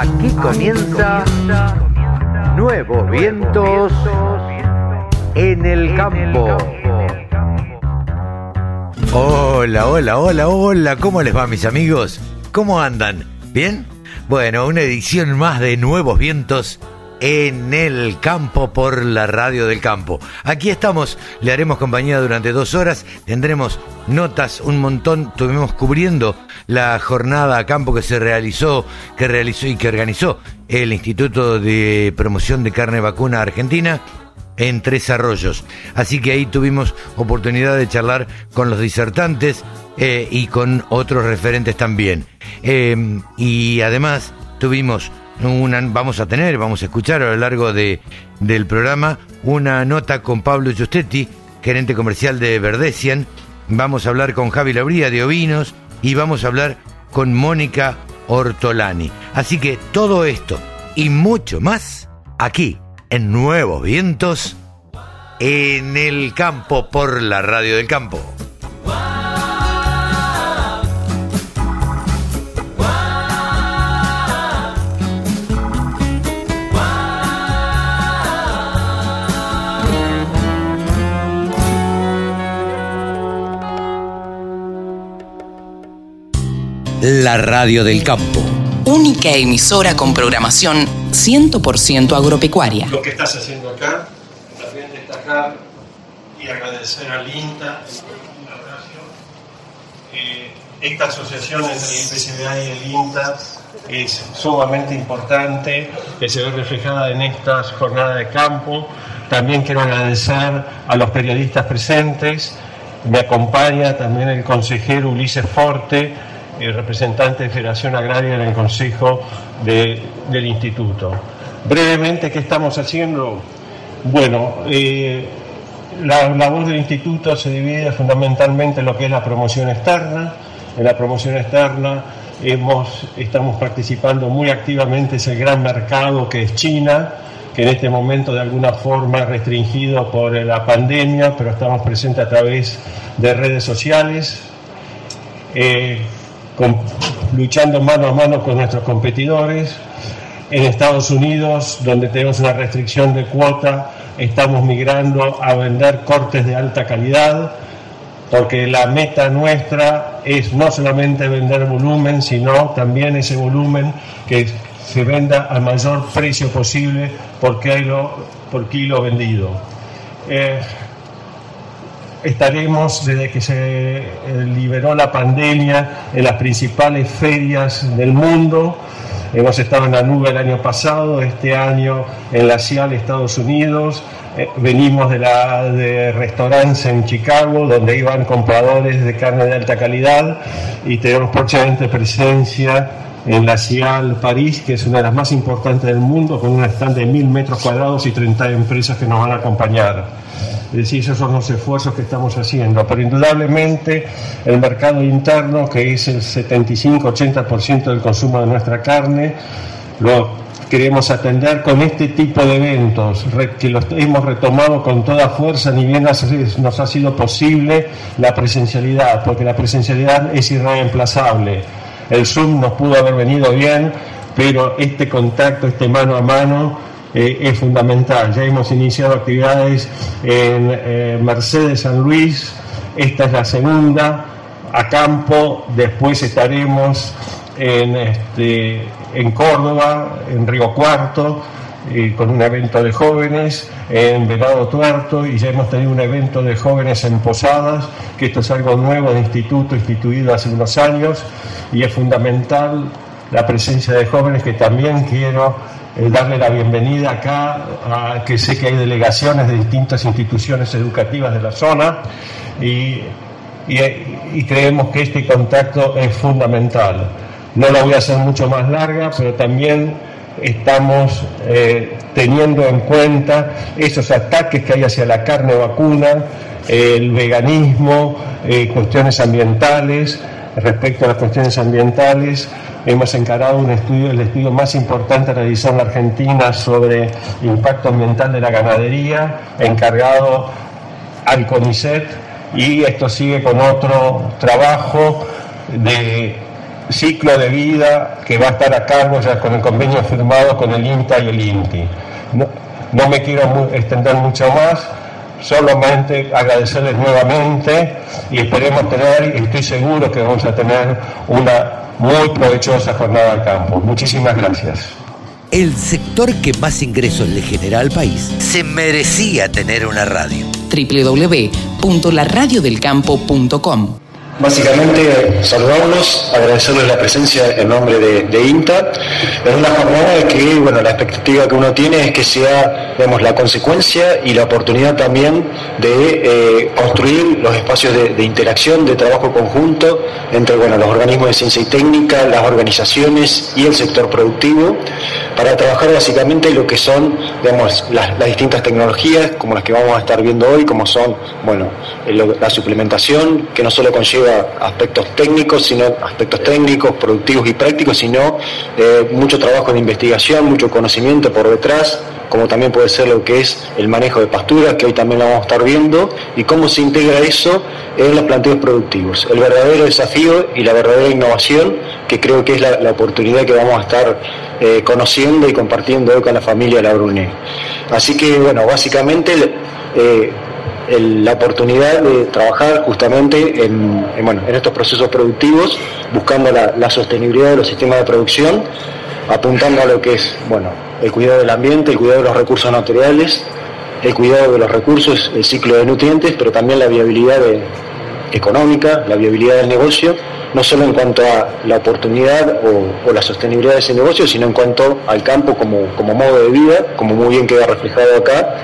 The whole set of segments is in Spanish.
Aquí comienza Nuevos Vientos en el Campo. Hola, hola, hola, hola, ¿cómo les va mis amigos? ¿Cómo andan? ¿Bien? Bueno, una edición más de Nuevos Vientos en el campo por la radio del campo. Aquí estamos, le haremos compañía durante dos horas, tendremos notas, un montón, estuvimos cubriendo la jornada a campo que se realizó, que realizó y que organizó el Instituto de Promoción de Carne Vacuna Argentina en Tres Arroyos. Así que ahí tuvimos oportunidad de charlar con los disertantes eh, y con otros referentes también. Eh, y además tuvimos una, vamos a tener, vamos a escuchar a lo largo de, del programa una nota con Pablo Giustetti, gerente comercial de Verdecian. Vamos a hablar con Javi Labría de Ovinos y vamos a hablar con Mónica Ortolani. Así que todo esto y mucho más aquí en Nuevos Vientos en el campo por la radio del campo. La radio del campo. Única emisora con programación 100% agropecuaria. Lo que estás haciendo acá, también destacar y agradecer al INTA eh, esta asociación entre el IPCBA y el INTA es sumamente importante, que se ve reflejada en estas jornadas de campo. También quiero agradecer a los periodistas presentes. Me acompaña también el consejero Ulises Forte, el representante de Federación Agraria en el Consejo del Instituto. Brevemente, ¿qué estamos haciendo? Bueno, eh, la labor del Instituto se divide fundamentalmente en lo que es la promoción externa. En la promoción externa hemos, estamos participando muy activamente en el gran mercado que es China, que en este momento de alguna forma es restringido por la pandemia, pero estamos presentes a través de redes sociales. Eh, luchando mano a mano con nuestros competidores. En Estados Unidos, donde tenemos una restricción de cuota, estamos migrando a vender cortes de alta calidad, porque la meta nuestra es no solamente vender volumen, sino también ese volumen que se venda al mayor precio posible por kilo, por kilo vendido. Eh, estaremos desde que se eh, liberó la pandemia en las principales ferias del mundo. Hemos estado en la nube el año pasado, este año en la CIAL Estados Unidos. Eh, venimos de, la, de restaurantes en Chicago, donde iban compradores de carne de alta calidad y tenemos próximamente presencia en la CIAL París, que es una de las más importantes del mundo, con un stand de mil metros cuadrados y 30 empresas que nos van a acompañar. Es decir, esos son los esfuerzos que estamos haciendo. Pero indudablemente el mercado interno, que es el 75-80% del consumo de nuestra carne, lo queremos atender con este tipo de eventos, que los hemos retomado con toda fuerza, ni bien nos ha sido posible la presencialidad, porque la presencialidad es irreemplazable. El Zoom nos pudo haber venido bien, pero este contacto, este mano a mano, eh, es fundamental. Ya hemos iniciado actividades en eh, Mercedes San Luis, esta es la segunda, a campo, después estaremos en, este, en Córdoba, en Río Cuarto, eh, con un evento de jóvenes, en Venado Tuerto, y ya hemos tenido un evento de jóvenes en Posadas, que esto es algo nuevo de instituto, instituido hace unos años, y es fundamental la presencia de jóvenes que también quiero eh, darle la bienvenida acá, a, que sé que hay delegaciones de distintas instituciones educativas de la zona y, creemos que este contacto es fundamental. No la voy a hacer mucho más larga, pero también estamos eh, teniendo en cuenta esos ataques que hay hacia la carne vacuna, el veganismo, eh, cuestiones ambientales, respecto a las cuestiones ambientales hemos encarado un estudio, el estudio más importante realizado en la Argentina sobre impacto ambiental de la ganadería, encargado al CONICET, y esto sigue con otro trabajo de ciclo de vida que va a estar a cargo ya con el convenio firmado con el INTA y el INTI. No, me quiero extender mucho más, solamente agradecerles nuevamente y esperemos tener, y estoy seguro que vamos a tener una muy provechosa jornada al campo. Muchísimas gracias. El sector que más ingresos le genera al país se merecía tener una radio. www.laradiodelcampo.com Básicamente saludarlos, agradecerles la presencia en nombre de, INTA. En una jornada que, bueno, la expectativa que uno tiene es que sea, vemos, la consecuencia y la oportunidad también de eh, construir los espacios de, interacción, de trabajo conjunto entre, bueno, los organismos de ciencia y técnica, las organizaciones y el sector productivo para trabajar básicamente lo que son, las, distintas tecnologías como las que vamos a estar viendo hoy, como son, bueno, la suplementación que no solo conlleva aspectos técnicos, sino aspectos técnicos, productivos y prácticos, sino eh, mucho trabajo de investigación, mucho conocimiento por detrás, como también puede ser lo que es el manejo de pasturas, que hoy también lo vamos a estar viendo, y cómo se integra eso en los planteos productivos. El verdadero desafío y la verdadera innovación, que creo que es la, oportunidad que vamos a estar eh, conociendo y compartiendo hoy con la familia La Brune. Así que, bueno, básicamente... Eh, la oportunidad de trabajar justamente en, bueno, en estos procesos productivos, buscando la, sostenibilidad de los sistemas de producción, apuntando a lo que es bueno, el cuidado del ambiente, el cuidado de los recursos naturales, el cuidado de los recursos, el ciclo de nutrientes, pero también la viabilidad económica, la viabilidad del negocio no solo en cuanto a la oportunidad o, la sostenibilidad de ese negocio, sino en cuanto al campo como, modo de vida, como muy bien queda reflejado acá,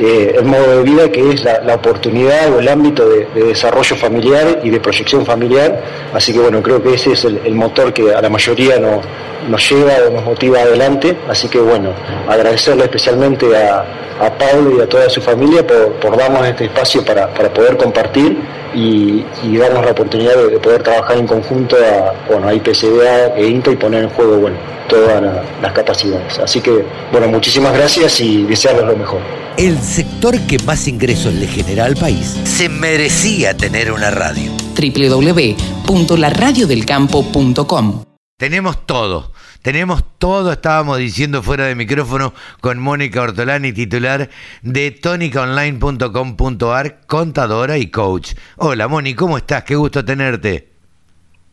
eh, el modo de vida que es la, oportunidad o el ámbito de, desarrollo familiar y de proyección familiar. Así que bueno, creo que ese es el, motor que a la mayoría nos lleva o nos motiva adelante. Así que bueno, agradecerle especialmente a, a Pablo y a toda su familia por, darnos este espacio para, poder compartir y, darnos la oportunidad de, poder trabajar en conjunto a, bueno, a IPCDA e INTA y poner en juego bueno, todas las capacidades. Así que, bueno, muchísimas gracias y desearles lo mejor. El sector que más ingresos le genera al país se merecía tener una radio. www.laradiodelcampo.com Tenemos todo tenemos todo, estábamos diciendo fuera de micrófono con Mónica Ortolani, titular de tonicaonline.com.ar, contadora y coach. Hola Moni, ¿cómo estás? Qué gusto tenerte.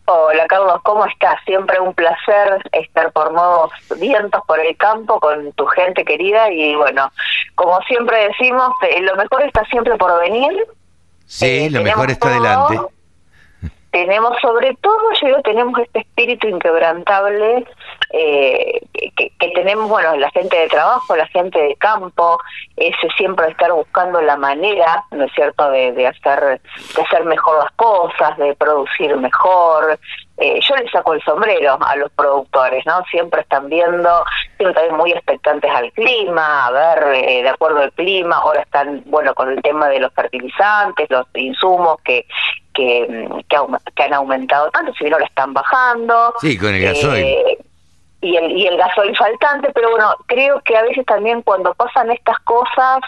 Hola Carlos, ¿cómo estás? Siempre un placer estar por nuevos vientos por el campo con tu gente querida y bueno, como siempre decimos, eh, lo mejor está siempre por venir. Sí, eh, lo mejor está adelante tenemos sobre todo, yo tenemos este espíritu inquebrantable eh, que, tenemos, bueno, la gente de trabajo, la gente de campo, ese siempre estar buscando la manera, ¿no es cierto?, de, hacer, de hacer mejor las cosas, de producir mejor. Eh, yo le saco el sombrero a los productores, ¿no? Siempre están viendo, siempre también muy expectantes al clima, a ver, eh, de acuerdo al clima, ahora están, bueno, con el tema de los fertilizantes, los insumos que, que, que, han aumentado tanto, si bien ahora están bajando. Sí, con el gasoil. Eh, y el, y el gasoil faltante, pero bueno, creo que a veces también cuando pasan estas cosas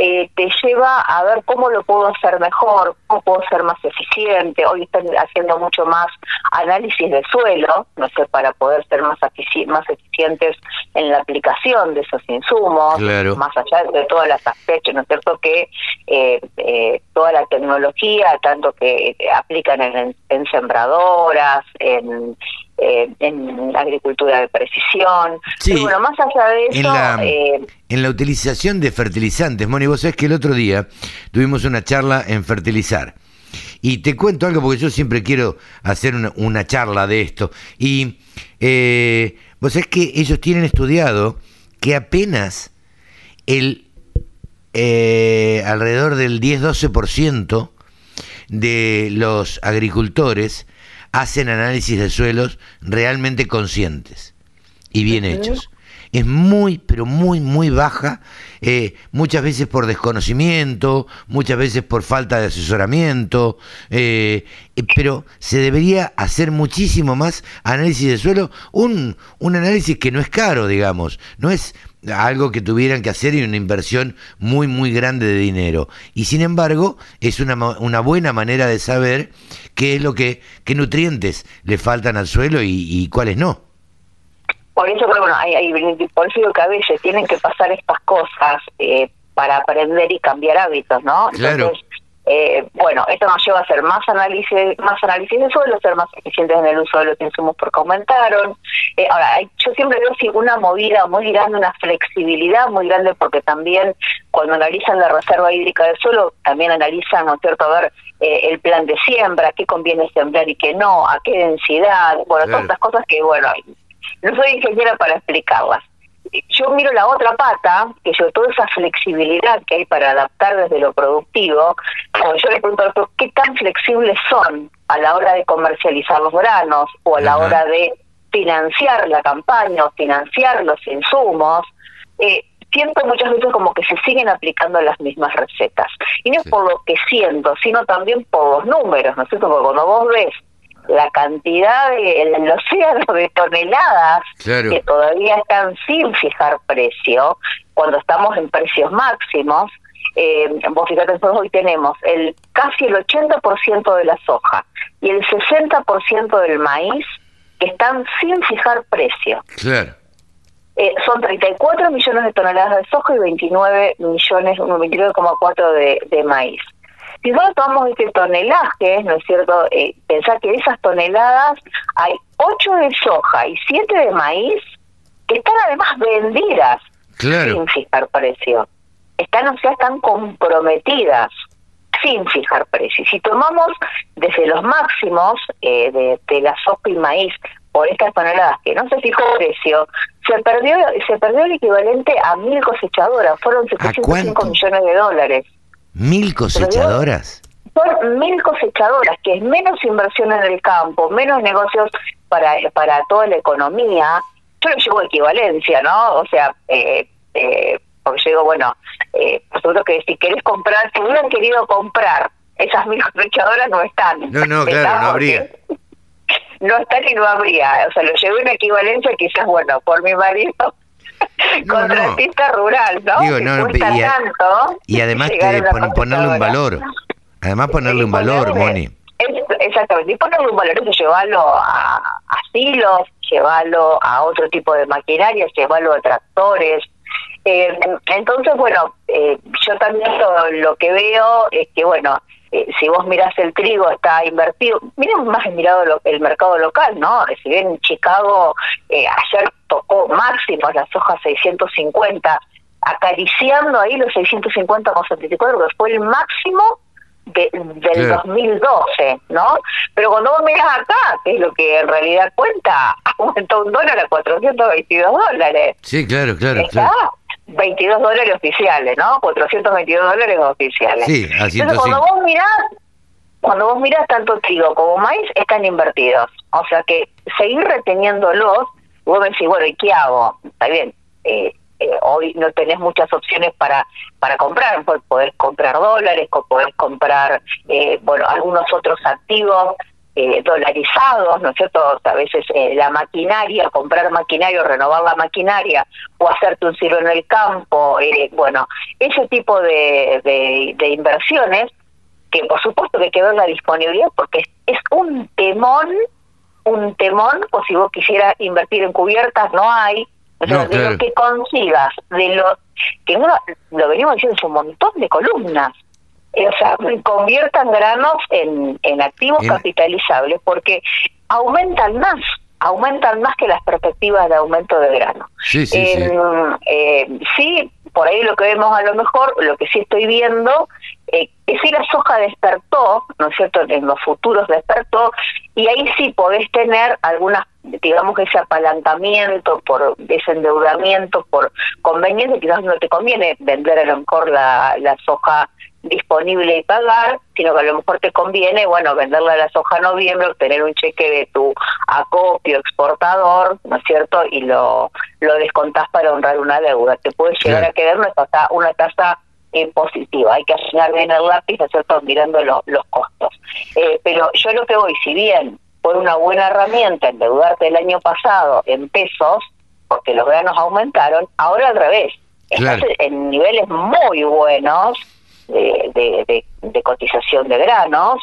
eh, te lleva a ver cómo lo puedo hacer mejor, cómo puedo ser más eficiente. Hoy están haciendo mucho más análisis de suelo, no sé, para poder ser más, más eficientes en la aplicación de esos insumos, más allá de todas las aspectos, ¿no es cierto? Que eh, eh, toda la tecnología, tanto que aplican en, en sembradoras, en eh, en agricultura de precisión. bueno, más allá de eso... En la, eh, en la utilización de fertilizantes, Moni, vos sabés que el otro día tuvimos una charla en fertilizar. Y te cuento algo porque yo siempre quiero hacer una, charla de esto. Y eh, vos sabés que ellos tienen estudiado que apenas el eh, alrededor del 10-12% de los agricultores hacen análisis de suelos realmente conscientes y bien hechos. Es muy, pero muy, muy baja, eh, muchas veces por desconocimiento, muchas veces por falta de asesoramiento, eh, eh, pero se debería hacer muchísimo más análisis de suelo, un, un análisis que no es caro, digamos, no es algo que tuvieran que hacer y una inversión muy, muy grande de dinero. Y sin embargo, es una, una buena manera de saber qué es lo que, qué nutrientes le faltan al suelo y, y cuáles no. Por eso, bueno, hay, hay- por eso digo que a veces tienen que pasar estas cosas eh, para aprender y cambiar hábitos, ¿no? Claro. Entonces, eh, bueno, esto nos lleva a hacer más análisis, más análisis de suelo, ser más eficientes en el uso de los insumos porque aumentaron. Eh, ahora, yo siempre veo sí, una movida muy grande, una flexibilidad muy grande, porque también cuando analizan la reserva hídrica del suelo, también analizan, ¿no es cierto?, a ver eh, el plan de siembra, qué conviene sembrar y qué no, a qué densidad, bueno, todas estas cosas que, bueno, no soy ingeniera para explicarlas. Yo miro la otra pata, que yo toda esa flexibilidad que hay para adaptar desde lo productivo, yo le pregunto a los qué tan flexibles son a la hora de comercializar los granos o a la Ajá. hora de financiar la campaña o financiar los insumos, eh, siento muchas veces como que se siguen aplicando las mismas recetas. Y no es Sí. por lo que siento, sino también por los números, ¿no es cierto? Porque cuando vos ves la cantidad de, el, océano de toneladas Claro. que todavía están sin fijar precio, cuando estamos en precios máximos, eh, vos fíjate, nosotros hoy tenemos el casi el 80% de la soja y el 60% del maíz que están sin fijar precio. Claro. Eh, son 34 millones de toneladas de soja y 29 millones, 29,4 de, de maíz. Si nosotros tomamos este tonelaje, ¿no es cierto? Eh, pensar que de esas toneladas hay 8 de soja y 7 de maíz que están además vendidas Claro. sin fijar precio. Están, o sea, están comprometidas sin fijar precio. Y Si tomamos desde los máximos eh, de, de la soja y maíz por estas toneladas que no se fijó precio, se perdió se perdió el equivalente a mil cosechadoras, fueron 705 cuánto? millones de dólares. Mil cosechadoras. Son mil cosechadoras, que es menos inversión en el campo, menos negocios para, para toda la economía. Yo lo llevo a equivalencia, ¿no? O sea, eh, eh, porque yo digo, bueno, eh, por supuesto que si querés comprar, si hubieran querido comprar esas mil cosechadoras, no están. No, no, claro, no habría. No están y no habría. O sea, lo llevo en equivalencia quizás, bueno, por mi marido. No, contratista rural, ¿no? Digo, no, no, y a- tanto Y además te pon- ponerle un valor. Además ponerle un valor, Moni. es- exactamente, y ponerle un valor, eso llevarlo a, a silos, llevarlo a otro tipo de maquinaria, llevarlo a tractores. Eh, entonces, bueno, eh, yo también lo, lo que veo es que, bueno, eh, si vos mirás el trigo, está invertido. Miren más el mirado lo- el mercado local, ¿no? Si bien Chicago eh, ayer tocó máximos las hojas 650, acariciando ahí los 650,74, que fue el máximo de- del Claro. 2012, ¿no? Pero cuando vos mirás acá, que es lo que en realidad cuenta, aumentó un dólar a 422 dólares. Sí, claro, claro, Está claro. 22 dólares oficiales, ¿no? 422 dólares oficiales. Sí, a Entonces, 105. cuando vos mirás, cuando vos mirás tanto trigo como maíz, están invertidos. O sea que seguir reteniéndolos, vos me decís, bueno, ¿y qué hago? Está bien, eh, eh, hoy no tenés muchas opciones para para comprar, pues podés comprar dólares, podés comprar, eh, bueno, algunos otros activos eh, dolarizados, ¿no es cierto? A veces eh, la maquinaria, comprar maquinaria o renovar la maquinaria o hacerte un silo en el campo, eh, bueno, ese tipo de, de, de inversiones que por supuesto que hay que ver la disponibilidad porque es, es un temón, un temón, o si vos quisieras invertir en cubiertas, no hay. O sea, No, de lo que consigas, de lo que uno, lo venimos diciendo, es un montón de columnas. Eh, o sea, conviertan granos en, en activos capitalizables porque aumentan más, aumentan más que las perspectivas de aumento de grano. Sí, sí, sí. Eh, sí, por ahí lo que vemos a lo mejor, lo que sí estoy viendo, eh, es si la soja despertó, ¿no es cierto?, en los futuros despertó, y ahí sí podés tener algunas, digamos que ese apalancamiento por ese endeudamiento, por conveniencia, quizás no te conviene vender a lo mejor la, la soja disponible y pagar, sino que a lo mejor te conviene, bueno, venderla a la soja a noviembre, obtener un cheque de tu acopio exportador, ¿no es cierto? Y lo, lo descontás para honrar una deuda. Te puede llegar Claro. a quedar una tasa, una tasa eh, positiva. Hay que asignar bien el lápiz, ¿no es cierto? Mirando lo- los costos. Eh, pero yo lo que voy, si bien fue una buena herramienta endeudarte el año pasado en pesos, porque los granos aumentaron, ahora al revés. Estás Claro. en niveles muy buenos de, de, de- de cotización de granos,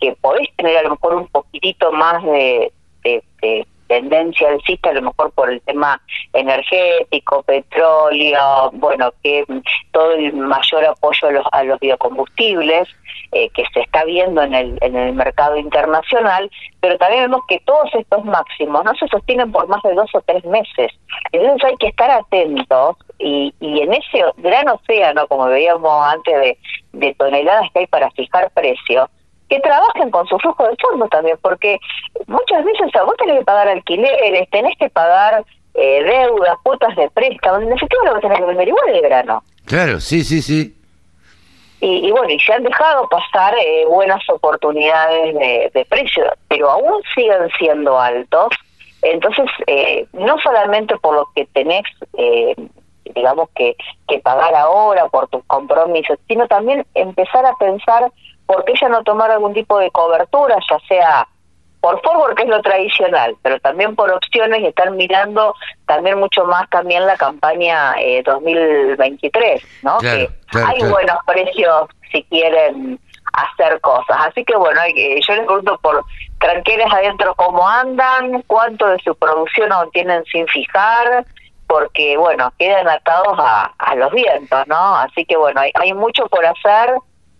que podés tener a lo mejor un poquitito más de, de- de tendencia alcista, a lo mejor por el tema energético, petróleo, bueno, que todo el mayor apoyo a los, a los biocombustibles eh, que se está viendo en el, en el mercado internacional, pero también vemos que todos estos máximos no se sostienen por más de dos o tres meses. Entonces hay que estar atentos y, y en ese gran océano, como veíamos antes de, de toneladas que hay para fijar precios, que trabajen con su flujo de fondo también, porque muchas veces o sea, vos tenés que pagar alquileres, tenés que pagar eh, deudas, cuotas de préstamo, en lo que tenés que vender igual el grano. Claro, sí, sí, sí. Y, y bueno, y se han dejado pasar eh, buenas oportunidades de, de precio, pero aún siguen siendo altos. Entonces, eh, no solamente por lo que tenés, eh, digamos, que, que pagar ahora por tus compromisos, sino también empezar a pensar por qué ya no tomar algún tipo de cobertura, ya sea por forward, que es lo tradicional, pero también por opciones y estar mirando también mucho más también la campaña eh, 2023, ¿no? Claro, que claro, hay claro. buenos precios si quieren hacer cosas. Así que bueno, yo les pregunto por tranqueras adentro cómo andan, cuánto de su producción aún tienen sin fijar, porque bueno, quedan atados a, a los vientos, ¿no? Así que bueno, hay, hay mucho por hacer.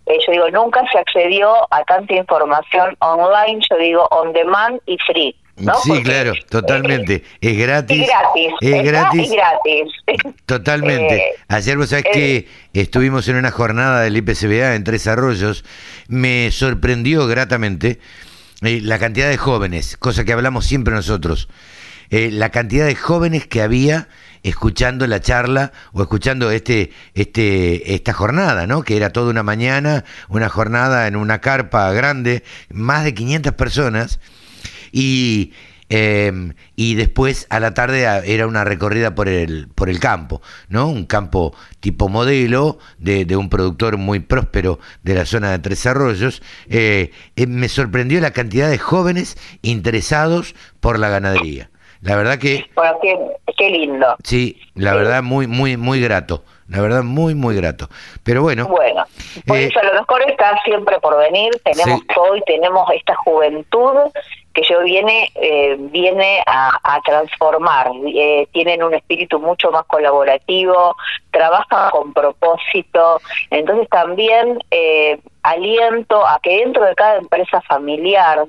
Eh, yo digo, nunca se accedió a tanta información online, yo digo on demand y free. ¿no? Sí, Porque, claro, totalmente. Es gratis. gratis. Es gratis. Gratis. Totalmente. Eh, Ayer vos sabés eh, que estuvimos en una jornada del IPCBA en Tres Arroyos. Me sorprendió gratamente la cantidad de jóvenes, cosa que hablamos siempre nosotros. la cantidad de jóvenes que había escuchando la charla o escuchando este, este, esta jornada, ¿no? Que era toda una mañana, una jornada en una carpa grande, más de 500 personas y eh, y después a la tarde era una recorrida por el por el campo, ¿no? Un campo tipo modelo de, de un productor muy próspero de la zona de Tres Arroyos. Eh, eh, me sorprendió la cantidad de jóvenes interesados por la ganadería. La verdad que Bueno, qué, qué lindo. sí, la verdad muy muy muy grato, la verdad muy muy grato. Pero bueno, Bueno, por Eh, eso lo mejor está siempre por venir. Tenemos Sí. hoy, tenemos esta juventud que yo viene eh, viene a, a transformar. Eh, tienen un espíritu mucho más colaborativo, trabajan con propósito. Entonces también eh, aliento a que dentro de cada empresa familiar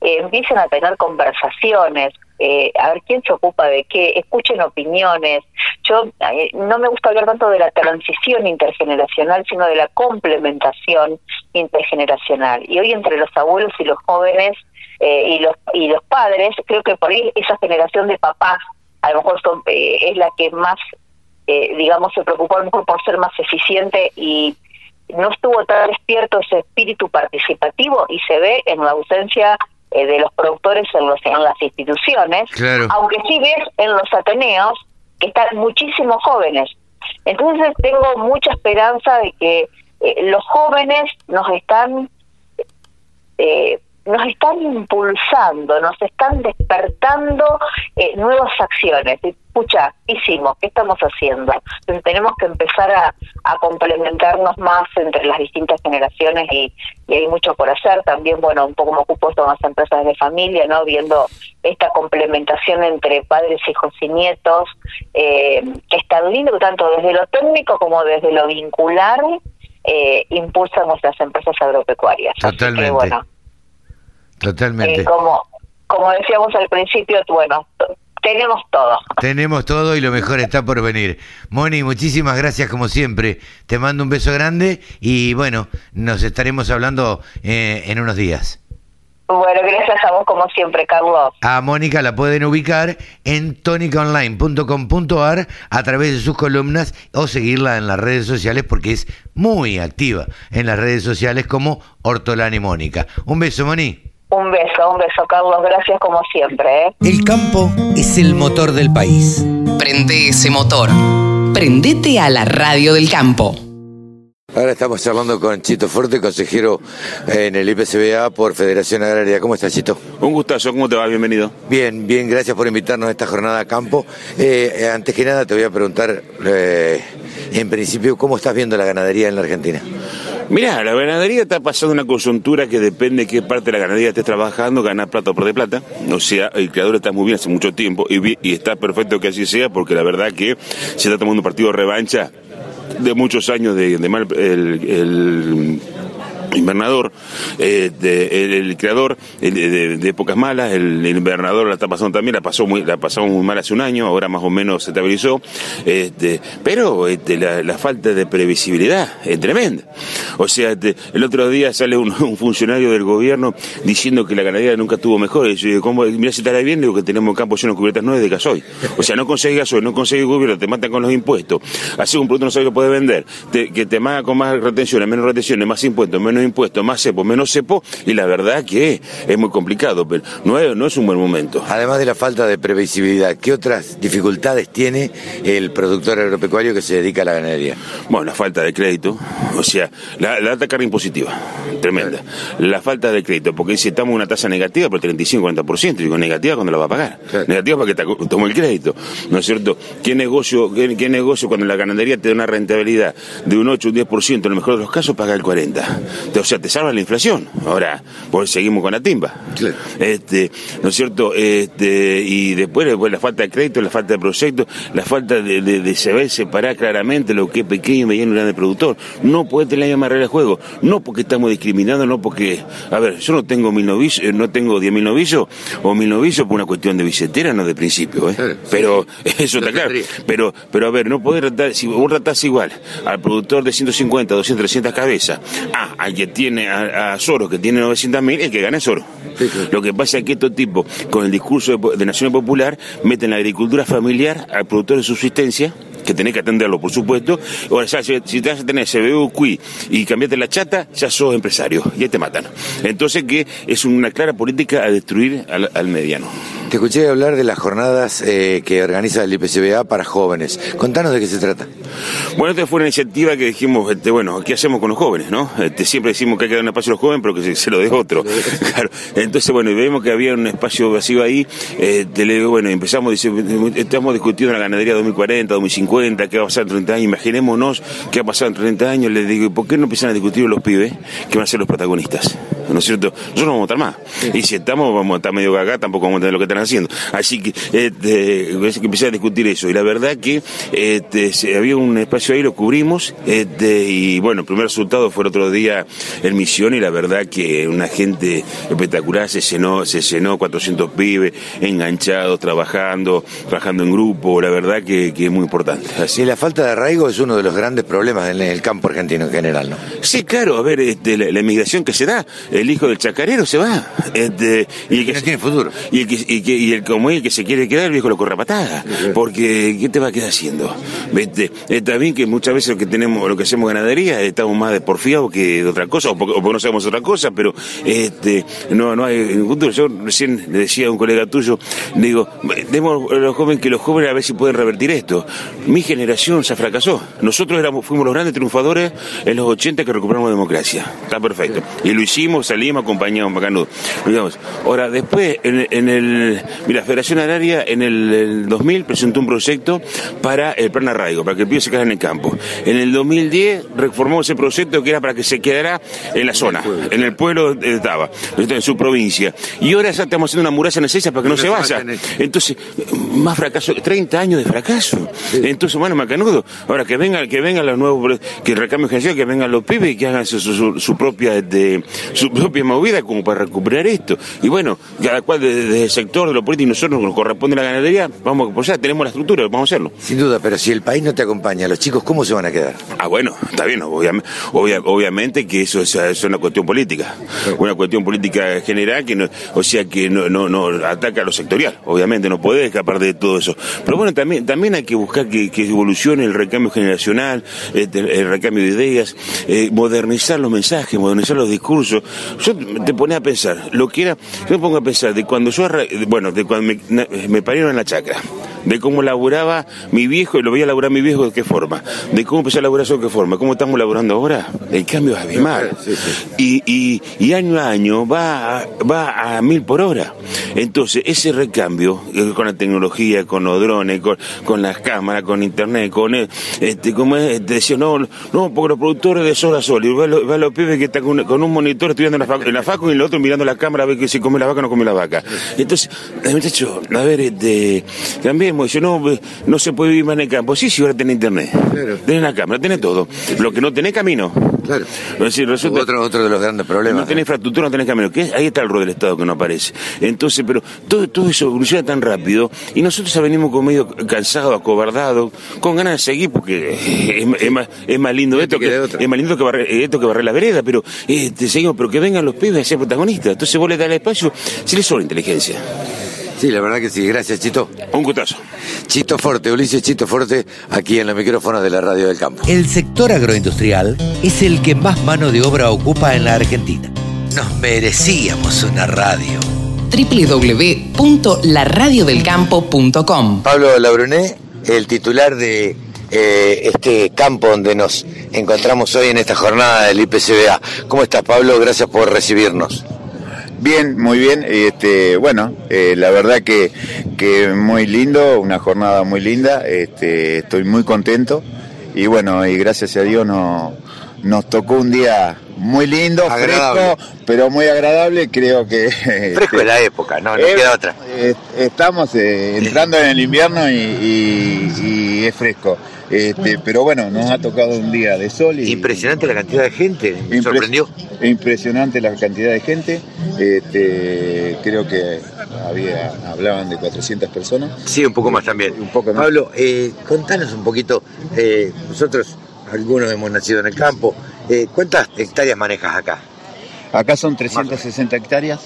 eh, empiecen a tener conversaciones, eh, a ver quién se ocupa de qué, escuchen opiniones. Yo no me gusta hablar tanto de la transición intergeneracional, sino de la complementación intergeneracional. Y hoy entre los abuelos y los jóvenes eh, y los y los padres, creo que por ahí esa generación de papás a lo mejor son, eh, es la que más, eh, digamos, se preocupó a lo mejor por ser más eficiente y no estuvo tan despierto ese espíritu participativo y se ve en la ausencia eh, de los productores en, los, en las instituciones, Claro. aunque sí ves en los ateneos que están muchísimos jóvenes. Entonces tengo mucha esperanza de que eh, los jóvenes nos están eh, nos están impulsando, nos están despertando eh, nuevas acciones. Escucha, ¿qué hicimos? ¿Qué estamos haciendo? Entonces tenemos que empezar a, a complementarnos más entre las distintas generaciones y, y hay mucho por hacer. También, bueno, un poco me ocupo esto más empresas de familia, ¿no? Viendo esta complementación entre padres, hijos y nietos, eh, que es tan lindo tanto desde lo técnico como desde lo vincular eh, impulsan nuestras empresas agropecuarias. Así que, Totalmente. bueno, totalmente. eh, como, como decíamos al principio, bueno, tenemos todo. Tenemos todo y lo mejor está por venir. Moni, muchísimas gracias como siempre. Te mando un beso grande y bueno, nos estaremos hablando eh, en unos días. Bueno, gracias a vos como siempre, Carlos. A Mónica la pueden ubicar en tonicaonline.com.ar a través de sus columnas o seguirla en las redes sociales porque es muy activa en las redes sociales como Hortolani Mónica. Un beso, Moni. Un beso, un beso, Carlos. Gracias como siempre. ¿eh? El campo es el motor del país. Prende ese motor. Prendete a la radio del campo. Ahora estamos charlando con Chito Fuerte, consejero en el IPCBA por Federación Agraria. ¿Cómo estás, Chito? Un gustazo, ¿cómo te va? Bienvenido. Bien, bien, gracias por invitarnos a esta jornada a campo. Eh, antes que nada te voy a preguntar, eh, en principio, ¿cómo estás viendo la ganadería en la Argentina? Mira, la ganadería está pasando una coyuntura que depende de qué parte de la ganadería estés trabajando, ganar plata o perder plata. O sea, el creador está muy bien hace mucho tiempo y, está perfecto que así sea porque la verdad que se está tomando un partido de revancha de muchos años de, mal el invernador, eh, el, creador de, épocas malas, el, invernador la está pasando también, la pasó muy, la pasamos muy mal hace un año, ahora más o menos se estabilizó, este, pero este, la, falta de previsibilidad es tremenda. O sea, este, el otro día sale un, funcionario del gobierno diciendo que la ganadería nunca estuvo mejor. Y yo ¿cómo? Mira si estará bien, digo que tenemos campos llenos de cubiertas nueve de gasoil. O sea, no conseguís gasoil, no conseguís gobierno, te matan con los impuestos. Así un producto no sabe que puede vender, que te mata con más retenciones, menos retenciones, más impuestos, menos impuestos, más cepo, menos cepo, y la verdad que es muy complicado, pero no es, no es un buen momento. Además de la falta de previsibilidad, ¿qué otras dificultades tiene el productor agropecuario que se dedica a la ganadería? Bueno, la falta de crédito, o sea, la, la alta carga impositiva, tremenda. La falta de crédito, porque si estamos en una tasa negativa por 35-40%, digo negativa cuando la va a pagar. Negativa para que te tome el crédito, ¿no es cierto? ¿Qué negocio, qué, negocio cuando la ganadería te da una rentabilidad de un 8 o un 10%, en el mejor de los casos paga el 40%? O sea, te salva la inflación. Ahora, pues seguimos con la timba. Este, ¿no es cierto? Este, y después, después la falta de crédito, la falta de proyectos, la falta de, de, saber separar claramente lo que es pequeño, mediano y grande productor. No puede tener la misma regla de juego. No porque estamos discriminando, no porque, a ver, yo no tengo mil novicios, eh, no tengo diez mil novicios o mil novicios por una cuestión de billetera, no de principio, ¿eh? pero eso está claro. Pero, pero a ver, no podés tratar, si vos tratás igual al productor de 150, 200, 300 cabezas, ah, al que tiene a, Soros, que tiene 900 mil, el que gana es Soros. Lo que pasa es que estos tipos, con el discurso de, Nación Popular, meten la agricultura familiar al productor de subsistencia que tenés que atenderlo, por supuesto. Ahora, ya, si te vas a tener CBU, QI y cambiarte la chata, ya sos empresario y ahí te matan. Entonces, que es una clara política a destruir al mediano. Te escuché hablar de las jornadas eh, que organiza el IPCBA para jóvenes. Contanos de qué se trata. Bueno, esta fue una iniciativa que dijimos, este, bueno, ¿qué hacemos con los jóvenes? no? Este, siempre decimos que hay que dar un espacio a los jóvenes, pero que se, lo dé otro. claro. Entonces, bueno, vemos que había un espacio vacío ahí. Eh, bueno, empezamos, estamos discutiendo la ganadería 2040, 2050, qué va a pasar en 30 años. Imaginémonos qué va a pasar en 30 años. Les digo, ¿por qué no empiezan a discutir los pibes que van a ser los protagonistas? ¿No es cierto? Nosotros no vamos a estar más. Y si estamos, vamos a estar medio cagá, tampoco vamos a tener lo que están haciendo. Así que, este, que empecé a discutir eso. Y la verdad que este, había un espacio ahí, lo cubrimos. Este, y bueno, el primer resultado fue el otro día en Misión y la verdad que una gente espectacular se llenó, se llenó 400 pibes enganchados, trabajando, trabajando en grupo. La verdad que, es muy importante. Así. la falta de arraigo es uno de los grandes problemas en el campo argentino en general, ¿no? Sí, claro. A ver, este, la, inmigración que se da, el hijo del chacarero se va. Este, y el que no tiene futuro. Y el, que, y, que, y el como el que se quiere quedar, el viejo lo corre a patada. Porque, ¿qué te va a quedar haciendo? ¿Viste? Está bien que muchas veces lo que tenemos, lo que hacemos ganadería, estamos más de porfiados que de otra cosa, o porque, no sabemos otra cosa, pero este, no, no hay futuro. Yo recién le decía a un colega tuyo, digo, demos a los jóvenes que los jóvenes a ver si pueden revertir esto. Mi generación se fracasó. Nosotros éramos, fuimos los grandes triunfadores en los 80 que recuperamos la democracia. Está perfecto. Y lo hicimos, salimos, acompañamos, bacanudo. Ahora, después, en, el. La Federación Agraria en el, 2000 presentó un proyecto para el plan arraigo, para que el pibe se quedara en el campo. En el 2010 reformó ese proyecto que era para que se quedara en la zona, en el pueblo de estaba, en su provincia. Y ahora ya estamos haciendo una muralla necesaria para que no, se vaya. Entonces, más fracaso, 30 años de fracaso. Entonces, bueno, macanudo, ahora que vengan, que vengan los nuevos, que el recambio que vengan los pibes y que hagan su, propia de, su propia movida como para recuperar esto. Y bueno, cada cual desde, el sector de lo político nosotros nos corresponde la ganadería, vamos a apoyar, tenemos la estructura, vamos a hacerlo. Sin duda, pero si el país no te acompaña, los chicos, ¿cómo se van a quedar? Ah, bueno, está bien, obviamente que eso es, una cuestión política, una cuestión política general que no, o sea que no, no, no ataca a lo sectorial, obviamente, no puede escapar de todo eso. Pero bueno, también, también hay que buscar que, evolucione el recambio generacional, este, el, recambio de ideas, eh, modernizar los mensajes, modernizar los discursos. Yo te ponía a pensar, lo que era, yo me pongo a pensar de cuando yo, bueno, de cuando me, me parieron en la chacra de cómo laburaba mi viejo y lo veía laburar mi viejo de qué forma, de cómo empezó a laburar yo de qué forma, cómo estamos laburando ahora, el cambio es abismal. Y, y, y año a año va, va a mil por hora. Entonces, ese recambio eh, con la tecnología, con los drones, con, con las cámaras, con internet, con eh, este, como es, te decía, no, no, porque los productores de sol a sol, y va a los, va a los pibes que están con, con un monitor estudiando en la, facu, en la facu y el otro mirando la cámara a ver que si come la vaca o no come la vaca. Entonces, muchacho, a ver, este, cambiemos, no, eh, no se puede vivir más en el campo. Sí, sí, ahora tenés internet, tenés la cámara, tenés todo. Lo que no tenés camino. Claro. Es decir, resulta, Otro, otro de los grandes problemas. no tenés infraestructura, no tenés camino. ¿Qué? Ahí está el rol del Estado que no aparece. Entonces, pero todo, todo eso evoluciona tan rápido y nosotros ya venimos como medio cansados, acobardados, con ganas de seguir porque es, es más, es más lindo esto que, es más lindo que barrer, esto que barrer la vereda, pero eh, te seguimos, pero que vengan los pibes a ser protagonistas. Entonces vos le das el espacio, si les sobra inteligencia. Sí, la verdad que sí. Gracias, Chito. Un gustazo. Chito Forte, Ulises Chito Forte, aquí en los micrófonos de la Radio del Campo. El sector agroindustrial es el que más mano de obra ocupa en la Argentina. Nos merecíamos una radio. www.laradiodelcampo.com Pablo Labruné, el titular de eh, este campo donde nos encontramos hoy en esta jornada del IPCBA. ¿Cómo estás, Pablo? Gracias por recibirnos. Bien, muy bien. Este, bueno, eh, la verdad que, que muy lindo, una jornada muy linda. Este, estoy muy contento y bueno, y gracias a Dios no, nos tocó un día muy lindo, Agradable. fresco, pero muy agradable. Creo que Fresco de la época, no, no Eh, queda otra. eh, estamos eh, entrando en el invierno y, y- y es fresco. Este, pero bueno, nos ha tocado un día de sol y Impresionante la cantidad de gente, me sorprendió. Impresionante la cantidad de gente. Este, creo que había, hablaban de 400 personas. Sí, un poco más también. Un poco más. Pablo, eh, contanos un poquito, eh, nosotros algunos hemos nacido en el campo, eh, ¿cuántas hectáreas manejas acá? Acá son 360 hectáreas,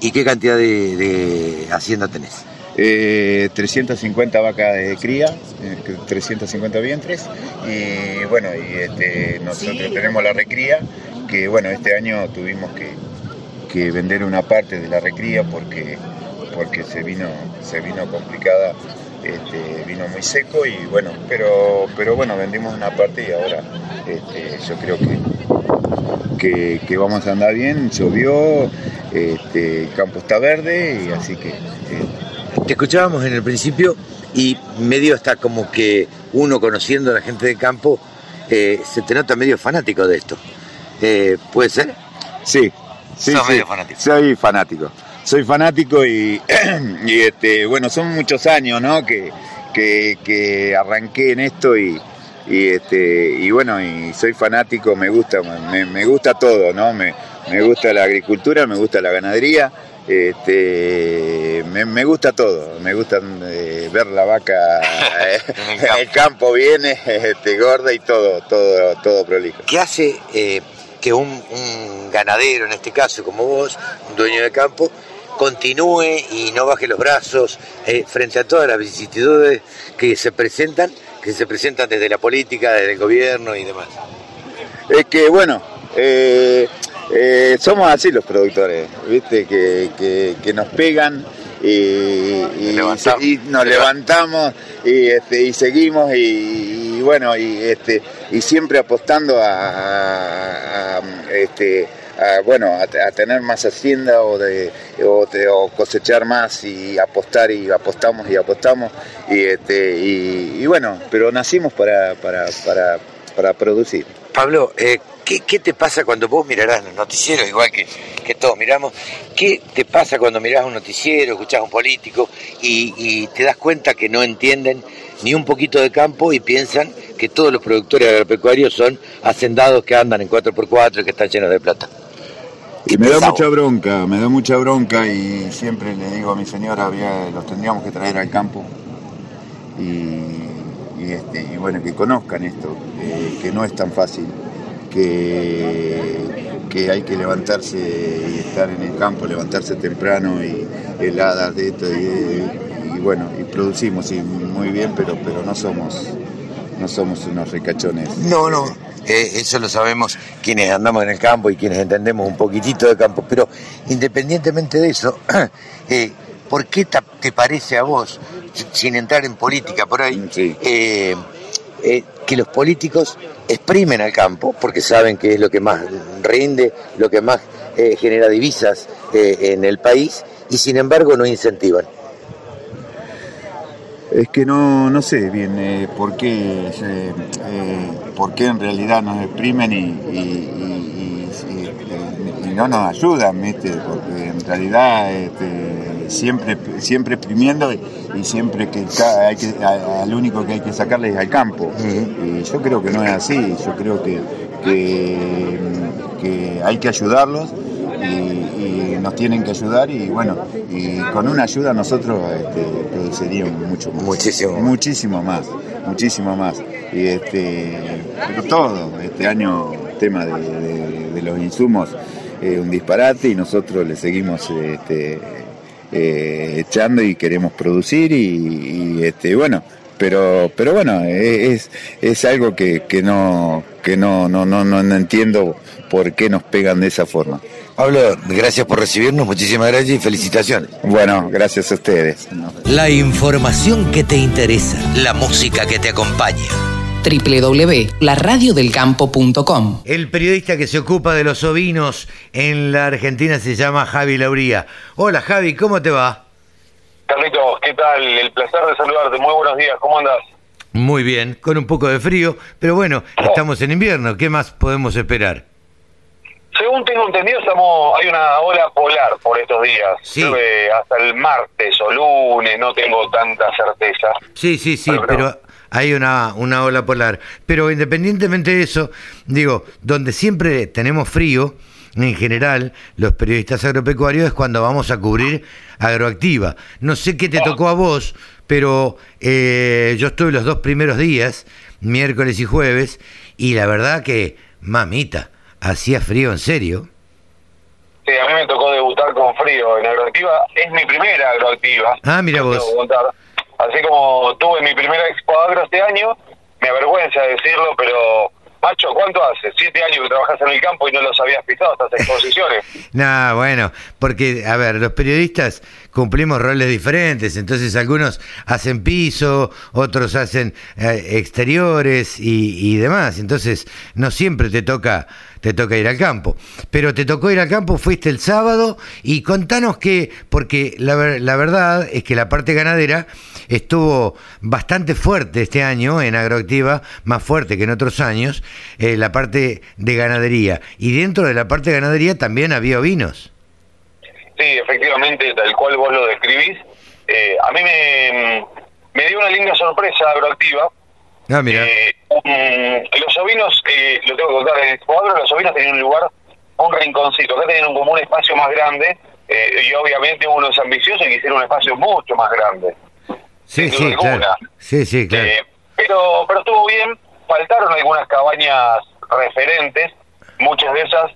¿Y qué cantidad de, de hacienda tenés? Eh, 350 vacas de cría, eh, 350 vientres. Y bueno, y este, nosotros tenemos la recría, que bueno, este año tuvimos que, que vender una parte de la recría porque, porque se vino, se vino complicada, este, vino muy seco y bueno, pero, pero bueno, vendimos una parte y ahora este, yo creo que, que, que vamos a andar bien, llovió, este, el campo está verde y así que eh, Te escuchábamos en el principio y medio está como que uno conociendo a la gente de campo eh, se te nota medio fanático de esto. Eh, ¿Puede ser? Sí, sí, Sos sí. medio fanático. Soy fanático. Soy fanático y, y, este, bueno, son muchos años, ¿no? Que, que, que arranqué en esto y, y, este, y bueno, y soy fanático, me gusta, me, me gusta todo, ¿no? Me, me gusta la agricultura, me gusta la ganadería, este, me, me gusta todo, me gusta eh, ver la vaca en el campo, viene, este, gorda y todo, todo, todo prolijo. ¿Qué hace eh, que un, un ganadero, en este caso como vos, un dueño de campo, continúe y no baje los brazos eh, frente a todas las vicisitudes que se presentan, que se presentan desde la política, desde el gobierno y demás? Es que bueno, eh, somos así los productores, viste, que, que- que nos pegan y, y- Levantamos. y nos levantamos y, este, y seguimos y, y bueno, y, este, y siempre apostando a, a- a, este, a, bueno, a, a tener más hacienda o, de, o, de- o cosechar más y apostar y apostamos y apostamos y, este, y, y bueno, pero nacimos para, para, para, para producir. Pablo, eh, ¿qué, qué te pasa cuando vos mirarás los noticieros, igual que, que todos miramos? ¿Qué te pasa cuando mirás un noticiero, escuchás a un político y, y te das cuenta que no entienden ni un poquito de campo y piensan que todos los productores agropecuarios son hacendados que andan en 4x4 y que están llenos de plata? Y me da mucha bronca, me da mucha bronca y siempre le digo a mi señora, había- los tendríamos que traer al campo y, y, este, y bueno, que conozcan esto, eh, que no es tan fácil, que, que hay que levantarse y estar en el campo, levantarse temprano y heladas de esto y, y bueno, y producimos sí, muy bien, pero, pero no somos no somos unos ricachones. No, no, eh, eso lo sabemos quienes andamos en el campo y quienes entendemos un poquitito de campo, pero independientemente de eso, eh, ¿por qué te parece a vos, sin entrar en política por ahí, eh, que los políticos exprimen al campo porque saben que es lo que más rinde, lo que más eh, genera divisas en el país y sin embargo no incentivan. Es que no, no sé bien por, qué, por qué en realidad nos exprimen y no nos ayudan, ¿viste? porque en realidad este, siempre, siempre exprimiendo y, siempre que, hay que al único que hay que sacarle es al campo. Y yo creo que no es así, yo creo que, que, hay que ayudarlos y, nos tienen que ayudar y bueno, y con una ayuda nosotros este, produciríamos mucho más. Muchísimo. Muchísimo más, muchísimo más. Y este, pero todo, este año tema de los insumos eh, un disparate y nosotros le seguimos este, eh, echando y queremos producir y, este bueno pero pero bueno es, es algo que, que no que no, no, no, no entiendo por qué nos pegan de esa forma. Pablo, gracias por recibirnos, muchísimas gracias y felicitaciones. Bueno, gracias a ustedes. La información que te interesa, la música que te acompaña www.laradiodelcampo.com. El periodista que se ocupa de los ovinos en la Argentina se llama Javi Lauría. Hola Javi, ¿cómo te va? Carlitos, ¿qué tal? El placer de saludarte. Muy buenos días, ¿cómo andas? Muy bien, con un poco de frío, pero bueno, estamos en invierno, ¿qué más podemos esperar? Según tengo entendido, estamos hay una ola polar por estos días. Sí. hasta el martes o lunes, no tengo tanta certeza. Sí, sí, sí, pero hay una, una ola polar. Pero independientemente de eso, digo, donde siempre tenemos frío, en general, los periodistas agropecuarios es cuando vamos a cubrir agroactiva. No sé qué te tocó a vos, pero eh, yo estuve los dos primeros días, miércoles y jueves, y la verdad que, mamita, hacía frío en serio. Sí, a mí me tocó debutar con frío en agroactiva. Es mi primera agroactiva. Ah, mira vos. Así como tuve mi primera Expo Agro este año, me avergüenza decirlo, pero Macho, ¿cuánto hace? ¿Siete años que trabajas en el campo y no los habías pisado estas exposiciones? no, bueno, porque, a ver, los periodistas cumplimos roles diferentes, entonces algunos hacen piso, otros hacen eh, exteriores y, demás, entonces no siempre te toca te toca ir al campo. Pero te tocó ir al campo, fuiste el sábado y contanos que, porque la, la verdad es que la parte ganadera estuvo bastante fuerte este año en Agroactiva, más fuerte que en otros años, eh, la parte de ganadería. Y dentro de la parte de ganadería también había vinos. Sí, efectivamente, tal cual vos lo describís. Eh, a mí me, me dio una linda sorpresa Agroactiva. Ah, mira. Eh, los ovinos, lo tengo que contar en el cuadro, los ovinos tenían un lugar, un rinconcito, acá tenían como un espacio más grande, y obviamente uno es ambicioso y quisiera un espacio mucho más grande. Sí, sí, claro. Sí, sí, claro. Eh, pero, pero estuvo bien, faltaron algunas cabañas referentes, muchas de esas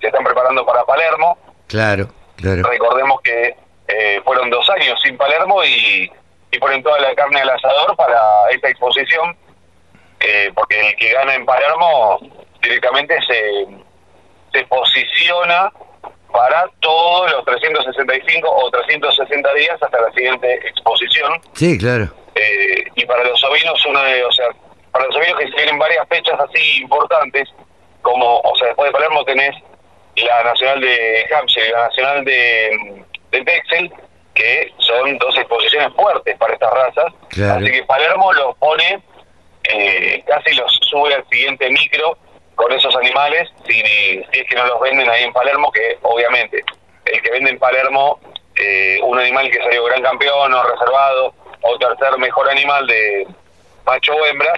se están preparando para Palermo. Claro, claro. Recordemos que eh, fueron dos años sin Palermo y, y ponen toda la carne al asador para esta exposición, eh, porque el que gana en Palermo directamente se, se posiciona para todos los 365 o 360 días hasta la siguiente exposición. Sí, claro. Eh, y para los ovinos, una de, o sea, para los ovinos que tienen varias fechas así importantes, como, o sea, después de Palermo tenés la Nacional de Hampshire y la Nacional de, de Texel, que son dos exposiciones fuertes para estas razas. Así que Palermo los pone, eh, casi los sube al siguiente micro con esos animales si, es que no los venden ahí en Palermo, que obviamente el que vende en Palermo eh, un animal que salió gran campeón o reservado o tercer mejor animal de macho o hembra,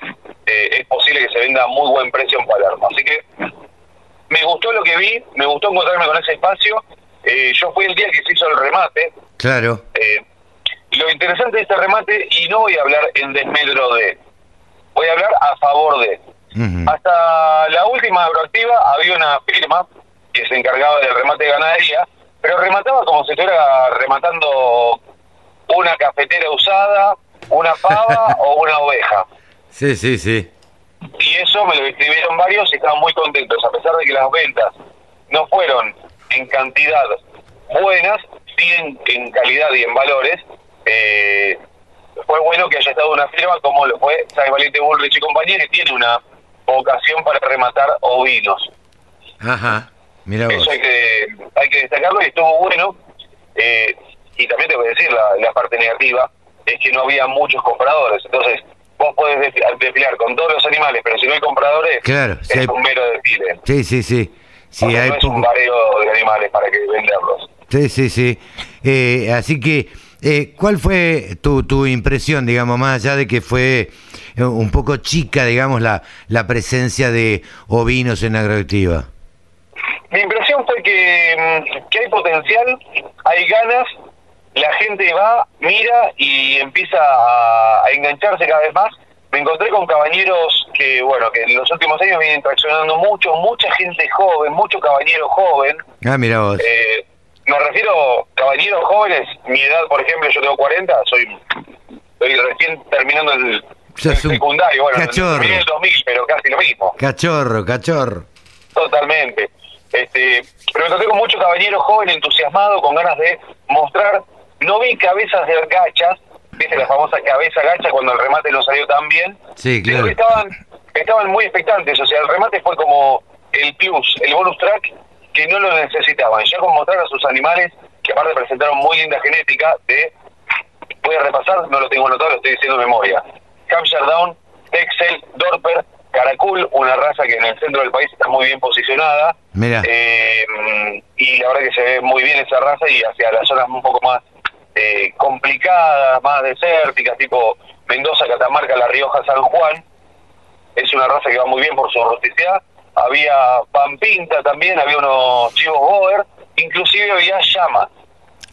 eh, es posible que se venda a muy buen precio en Palermo. Así que me gustó lo que vi, me gustó encontrarme con ese espacio. Eh, yo fui el día que se hizo el remate. Claro. lo interesante de este remate, y no voy a hablar en desmedro de, voy a hablar a favor de. Hasta la última agroactiva había una firma que se encargaba del remate de ganadería, pero remataba como si estuviera rematando una cafetera usada, una pava o una oveja. Sí, sí, sí. Y eso me lo escribieron varios y estaban muy contentos, a pesar de que las ventas no fueron en cantidad buenas, sí en, calidad y en valores. Eh, fue bueno que haya estado una firma como lo fue Sai Valiente Bullrich y compañía, que tiene una vocación para rematar ovinos. Ajá, mira vos. Eso hay que, hay que destacarlo y estuvo bueno. Eh, y también te voy a decir la, la parte negativa, es que no había muchos compradores. Entonces, vos podés desfi- desfilar con todos los animales, pero si no hay compradores, Claro, es si hay- un mero desfile. Sí, sí, sí. O sea, hay no es un bareo de animales para que venderlos. Sí, sí, sí. Eh, así que, eh, ¿cuál fue tu, tu impresión, digamos, más allá de que fue un poco chica, digamos, la, la presencia de ovinos en agroactiva? Mi impresión fue que, mm, que hay potencial, hay ganas, la gente va, mira y empieza a, a engancharse cada vez más. Me encontré con cabañeros que, bueno, que en los últimos años vienen traccionando mucho, mucha gente joven, mucho caballero joven. Ah, mira vos. Eh, me refiero a caballeros jóvenes, mi edad, por ejemplo, yo tengo 40, soy, estoy recién terminando el Sos un secundario, bueno, cachorro. en el 2000, pero casi lo mismo. Cachorro, cachorro. Totalmente. Este, pero me encontré con mucho caballero joven entusiasmado, con ganas de mostrar. No vi cabezas de gachas, viste la famosa cabeza gacha cuando el remate no salió tan bien. Sí, Pero claro. estaban, estaban muy expectantes, o sea, el remate fue como el plus, el bonus track que no lo necesitaban. Ya con mostrar a sus animales, que aparte presentaron muy linda genética, de, voy a repasar, no lo tengo anotado, lo estoy diciendo de memoria. Hampshire Down, Texel, Dorper, Caracul, una raza que en el centro del país está muy bien posicionada. Mira. Eh, y la verdad que se ve muy bien esa raza y hacia las zonas un poco más eh, complicadas, más desérticas, tipo Mendoza, Catamarca, La Rioja, San Juan. Es una raza que va muy bien por su rusticidad. Había Pampinta también, había unos chivos Boer, inclusive había llamas.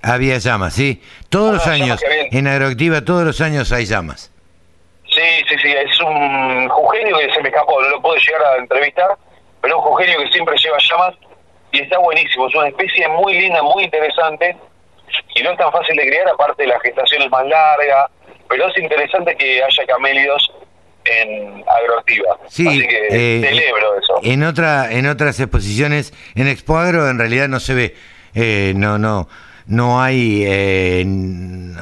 Había llamas, sí. Todos los Ah, años, en agroactiva, todos los años hay llamas. Sí, sí, sí, es un jugenio que se me escapó, no lo puedo llegar a entrevistar, pero un jugenio que siempre lleva llamas y está buenísimo, es una especie muy linda, muy interesante y no es tan fácil de criar, aparte la gestación es más larga, pero es interesante que haya camélidos en agroactiva. Sí, Así que eh, celebro eso. En otra, en otras exposiciones, en Expo Agro en realidad no se ve, eh, no, no, no hay eh,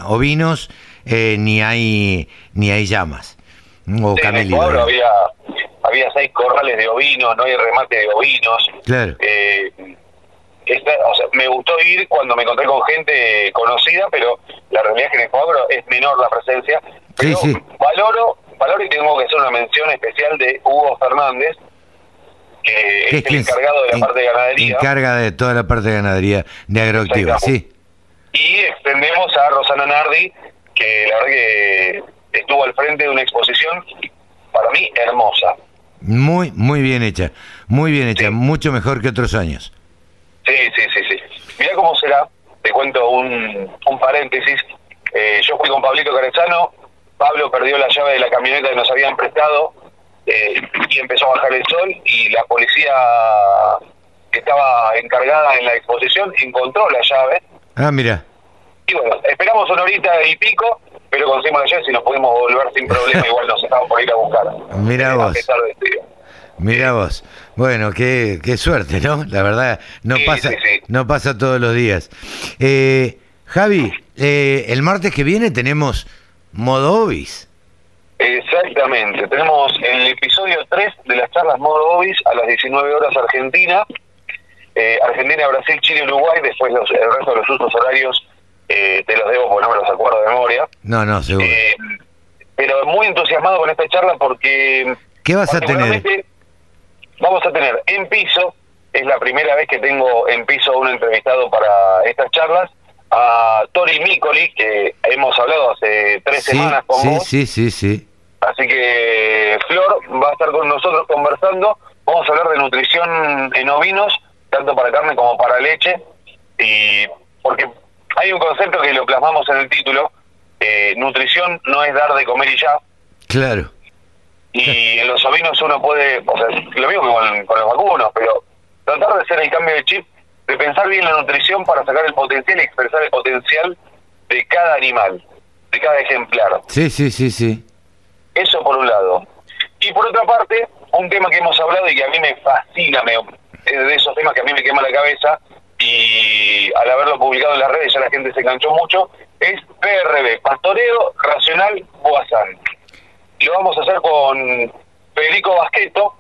ovinos eh, ni hay ni hay llamas o Sí, en el había, había seis corrales de ovinos, no hay remate de ovinos. Claro. Eh, esta- o sea, me gustó ir cuando me encontré con gente conocida, pero la realidad es que en el cuadro es menor la presencia. Pero sí. valoro, valoro y tengo que hacer una mención especial de Hugo Fernández, que es, el encargado de la en- parte de ganadería. Encarga de toda la parte de ganadería de agroactiva, sí. Y extendemos a Rosana Nardi, que la verdad que estuvo al frente de una exposición, para mí, hermosa. Muy, muy bien hecha, muy bien hecha, mucho mejor que otros años. Sí, sí, sí, sí. Mira cómo será, te cuento un, un paréntesis. Eh, yo fui con Pablito Carezano, Pablo perdió la llave de la camioneta que nos habían prestado eh, y empezó a bajar el sol y la policía que estaba encargada en la exposición encontró la llave Ah, mira, y bueno, esperamos una horita y pico, pero conseguimos la llave si nos pudimos volver sin problema, igual nos estamos por ir a buscar. Mira Eh, vos. Mira vos. Bueno, qué, qué suerte, ¿no? La verdad, no Sí, pasa, sí, sí. no pasa todos los días. Eh, Javi, eh, el martes que viene tenemos Modovis. Exactamente, tenemos el episodio 3 de las charlas Modo Obis a las 19 horas Argentina, eh, Argentina, Brasil, Chile, Uruguay, después los, el resto de los usos horarios eh, te los debo porque no me los acuerdo de memoria, No, no, seguro. Eh, pero muy entusiasmado con esta charla porque ¿Qué vas a tener? vamos a tener en piso, es la primera vez que tengo en piso un entrevistado para estas charlas, a Tori Micoli, que hemos hablado hace tres Sí, semanas con sí, vos. sí, sí, sí. Así que Flor va a estar con nosotros conversando. Vamos a hablar de nutrición en ovinos, tanto para carne como para leche. Y porque hay un concepto que lo plasmamos en el título: eh, nutrición no es dar de comer y ya. Claro. Y en los ovinos uno puede, o sea, lo mismo que con, con los vacunos, pero tratar de hacer el cambio de chip, de pensar bien la nutrición para sacar el potencial y expresar el potencial de cada animal, de cada ejemplar. Sí, sí, sí, sí. Eso por un lado. Y por otra parte, un tema que hemos hablado y que a mí me fascina, me, es de esos temas que a mí me quema la cabeza, y al haberlo publicado en las redes ya la gente se enganchó mucho, es PRB, Pastoreo Racional Boazán. Lo vamos a hacer con Federico Basqueto,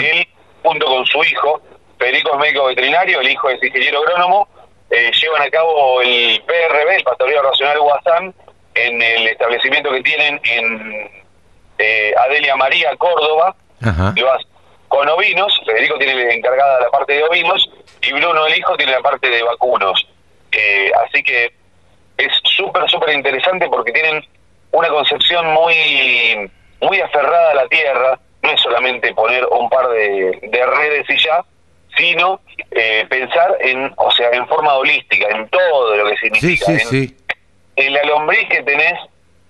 él junto con su hijo, Federico es médico veterinario, el hijo es ingeniero agrónomo, eh, llevan a cabo el PRB, el Pastoreo Racional Guasán, en el establecimiento que tienen en eh, Adelia María, Córdoba, lo con ovinos, Federico tiene encargada la parte de ovinos y Bruno, el hijo, tiene la parte de vacunos. Eh, así que es súper, súper interesante porque tienen una concepción muy, muy aferrada a la tierra, no es solamente poner un par de, de redes y ya, sino eh, pensar en, o sea, en forma holística, en todo lo que significa. Sí, sí, sí. En la lombriz que tenés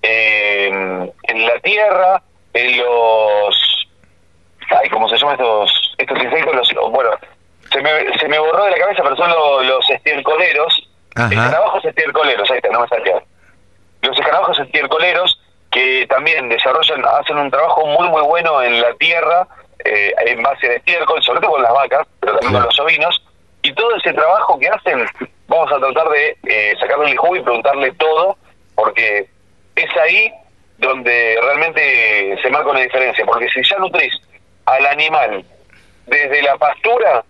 eh, en la tierra, en los... Ay, ¿cómo se llaman estos, estos insectos? Los, bueno, se me, se me borró de la cabeza, pero son los, los estircoleros. Escarabajos estircoleros, ahí está, no me salió. Los escarabajos estircoleros que también desarrollan, hacen un trabajo muy, muy bueno en la tierra, eh, en base de estiércol, sobre todo con las vacas, pero también con los ovinos. Y todo ese trabajo que hacen, vamos a tratar de eh, sacarle el jugo y preguntarle todo, porque es ahí donde realmente se marca una diferencia. Porque si ya nutrís al animal desde la pastura,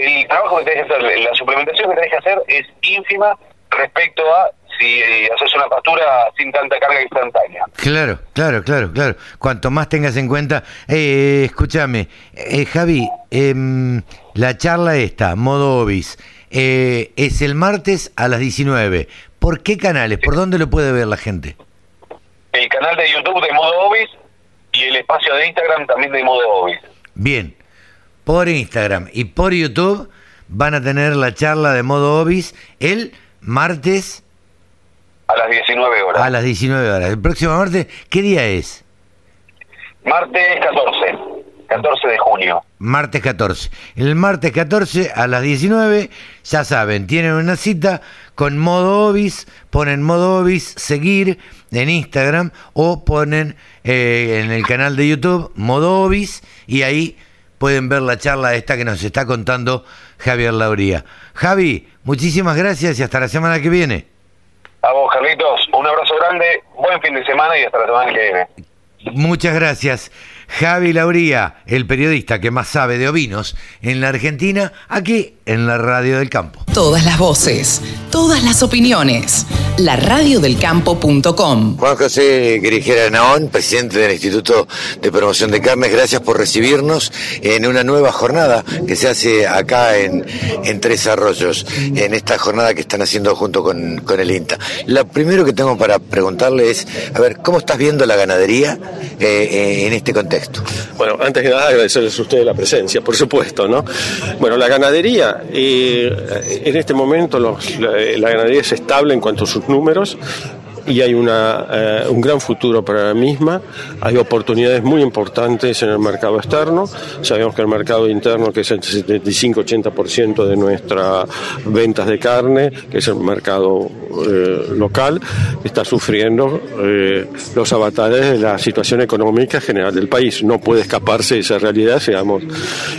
el trabajo que tenés que hacer, la suplementación que tenés que hacer es ínfima respecto a si eh, haces una pastura sin tanta carga instantánea. Claro, claro, claro, claro. Cuanto más tengas en cuenta. Eh, escúchame, eh, Javi, em, la charla esta, modo Obis, eh, es el martes a las 19. ¿Por qué canales? ¿Por dónde lo puede ver la gente? El canal de YouTube de modo Obis y el espacio de Instagram también de modo Obis. Bien, por Instagram y por YouTube van a tener la charla de modo Obis el martes a las 19 horas. A las 19 horas. ¿El próximo martes qué día es? Martes 14. 14 de junio. Martes 14. El martes 14 a las 19, ya saben, tienen una cita con modo Obis, ponen modo Obis, seguir en Instagram o ponen eh, en el canal de YouTube modo Obis y ahí pueden ver la charla esta que nos está contando Javier Lauría. Javi, muchísimas gracias y hasta la semana que viene. A vos, Carlitos, un abrazo grande, buen fin de semana y hasta la semana que viene. Muchas gracias. Javi Lauría, el periodista que más sabe de ovinos en la Argentina, aquí en la Radio del Campo. Todas las voces, todas las opiniones. La radiodelcampo.com. Juan José Grijera Naón, presidente del Instituto de Promoción de Carnes, gracias por recibirnos en una nueva jornada que se hace acá en, en Tres Arroyos, en esta jornada que están haciendo junto con, con el INTA. Lo primero que tengo para preguntarle es, a ver, ¿cómo estás viendo la ganadería eh, eh, en este contexto? Bueno, antes que nada agradecerles a ustedes la presencia, por supuesto, ¿no? Bueno, la ganadería, eh, en este momento los, la, la ganadería es estable en cuanto a sus números y hay una, eh, un gran futuro para la misma. Hay oportunidades muy importantes en el mercado externo. Sabemos que el mercado interno, que es el 75-80% de nuestras ventas de carne, que es el mercado eh, local, está sufriendo eh, los avatares de la situación económica general del país. No puede escaparse de esa realidad, digamos.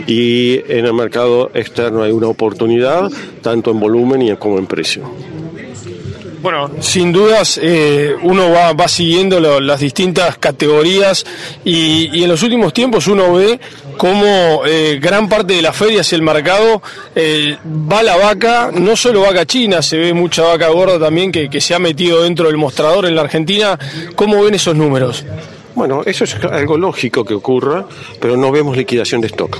Y en el mercado externo hay una oportunidad, tanto en volumen como en precio. Bueno, sin dudas eh, uno va, va siguiendo lo, las distintas categorías y, y, en los últimos tiempos uno ve cómo eh, gran parte de las ferias y el mercado eh, va la vaca, no solo vaca china, se ve mucha vaca gorda también que, que se ha metido dentro del mostrador en la Argentina. ¿Cómo ven esos números? Bueno, eso es algo lógico que ocurra, pero no vemos liquidación de stock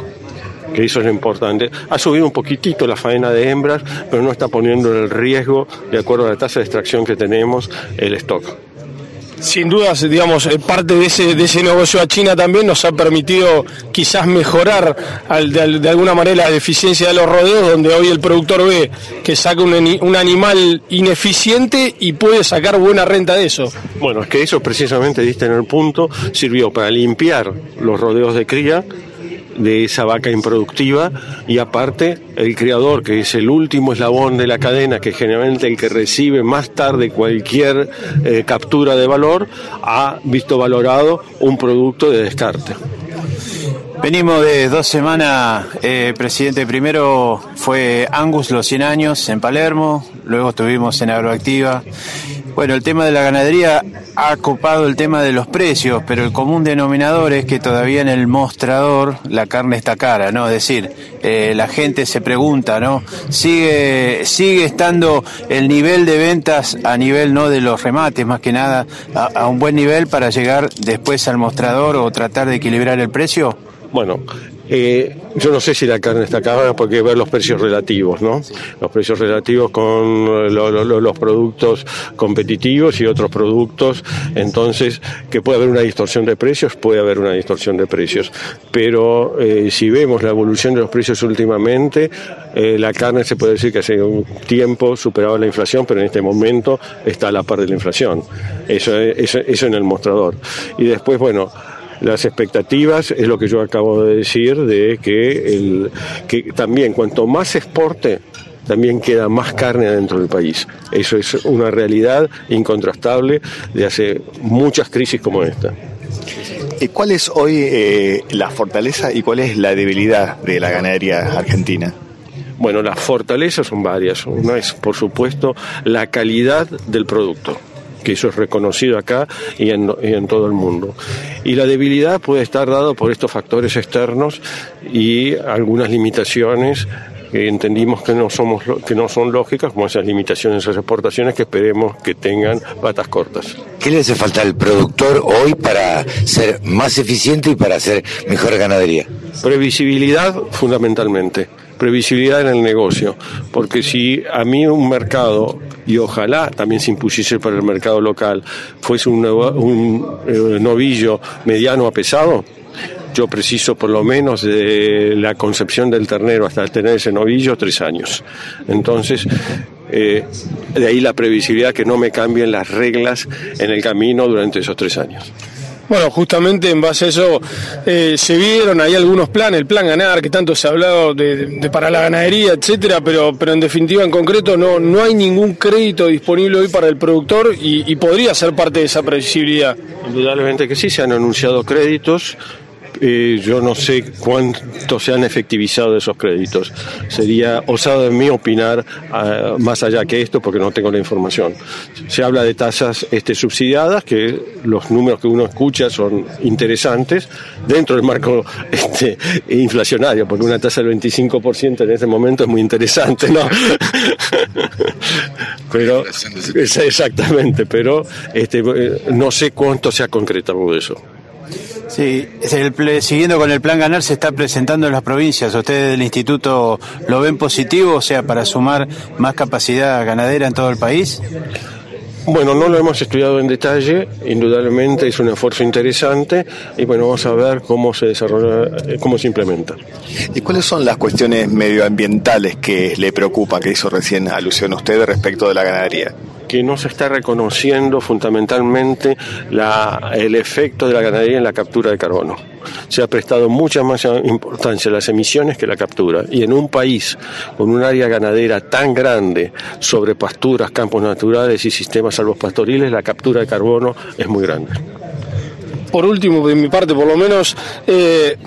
que eso es lo importante. Ha subido un poquitito la faena de hembras, pero no está poniendo en el riesgo, de acuerdo a la tasa de extracción que tenemos, el stock. Sin dudas, digamos, parte de ese, de ese negocio a China también nos ha permitido quizás mejorar al, de, de, alguna manera la eficiencia de los rodeos, donde hoy el productor ve que saca un, un, animal ineficiente y puede sacar buena renta de eso. Bueno, es que eso precisamente, diste en el punto, sirvió para limpiar los rodeos de cría, de esa vaca improductiva y aparte el criador que es el último eslabón de la cadena que generalmente el que recibe más tarde cualquier eh, captura de valor ha visto valorado un producto de descarte. Venimos de dos semanas, eh, presidente. Primero fue Angus los 100 años en Palermo, luego estuvimos en Agroactiva Bueno, el tema de la ganadería ha copado el tema de los precios, pero el común denominador es que todavía en el mostrador la carne está cara, ¿no? Es decir, eh, la gente se pregunta, ¿no? Sigue, sigue estando el nivel de ventas a nivel no de los remates, más que nada, a, a un buen nivel para llegar después al mostrador o tratar de equilibrar el precio. Bueno, eh, yo no sé si la carne está cara porque hay que ver los precios relativos, ¿no? Los precios relativos con lo- lo- lo- los productos competitivos y otros productos. Entonces, que puede haber una distorsión de precios, puede haber una distorsión de precios. Pero eh, si vemos la evolución de los precios últimamente, eh, la carne se puede decir que hace un tiempo superaba la inflación, pero en este momento está a la par de la inflación. Eso, es- eso, eso en el mostrador. Y después, bueno, las expectativas es lo que yo acabo de decir de que, el, que también cuanto más se exporte también queda más carne dentro del país. Eso es una realidad incontrastable de hace muchas crisis como esta. ¿Y ¿Cuál es hoy eh, la fortaleza y cuál es la debilidad de la ganadería argentina? Bueno, las fortalezas son varias. Una es, por supuesto, la calidad del producto que eso es reconocido acá y en, y en todo el mundo. Y la debilidad puede estar dado por estos factores externos y algunas limitaciones que entendimos que no somos que no son lógicas, como esas limitaciones a las exportaciones que esperemos que tengan patas cortas. ¿Qué le hace falta al productor hoy para ser más eficiente y para hacer mejor ganadería? Previsibilidad fundamentalmente, previsibilidad en el negocio, porque si a mí un mercado, y ojalá también se impusiese para el mercado local, fuese un, eh, novillo mediano a pesado, yo preciso por lo menos de la concepción del ternero hasta tener ese novillo tres años. Entonces, eh, de ahí la previsibilidad que no me cambien las reglas en el camino durante esos tres años. Bueno, justamente en base a eso eh, se vieron ahí algunos planes, el plan ganar, que tanto se ha hablado de, para la ganadería, etcétera, pero, pero en definitiva, en concreto, no, no hay ningún crédito disponible hoy para el productor y, y podría ser parte de esa previsibilidad. Indudablemente que sí, se han anunciado créditos. Eh, yo no sé cuánto se han efectivizado esos créditos. Sería osado de mí opinar ah, más allá que esto porque no tengo la información. Se habla de tasas este, subsidiadas, que los números que uno escucha son interesantes dentro del marco este, inflacionario, porque una tasa del 25% en este momento es muy interesante, ¿no? pero exactamente, pero este, eh, no sé cuánto se ha concretado eso. Sí, el ple- siguiendo con el plan ganar se está presentando en las provincias. ¿Ustedes del instituto lo ven positivo, o sea, para sumar más capacidad ganadera en todo el país? Bueno, no lo hemos estudiado en detalle, indudablemente es un esfuerzo interesante y bueno, vamos a ver cómo se desarrolla, eh, cómo se implementa. ¿Y cuáles son las cuestiones medioambientales que le preocupan, que hizo recién alusión usted respecto de la ganadería? Que no se está reconociendo fundamentalmente la- el efecto de la ganadería en la captura de carbono. Se ha prestado mucha más importancia a las emisiones que la captura. Y en un país con un área ganadera tan grande sobre pasturas, campos naturales y sistemas salvopastoriles, la captura de carbono es muy grande. Por último, de mi parte, por lo menos, eh,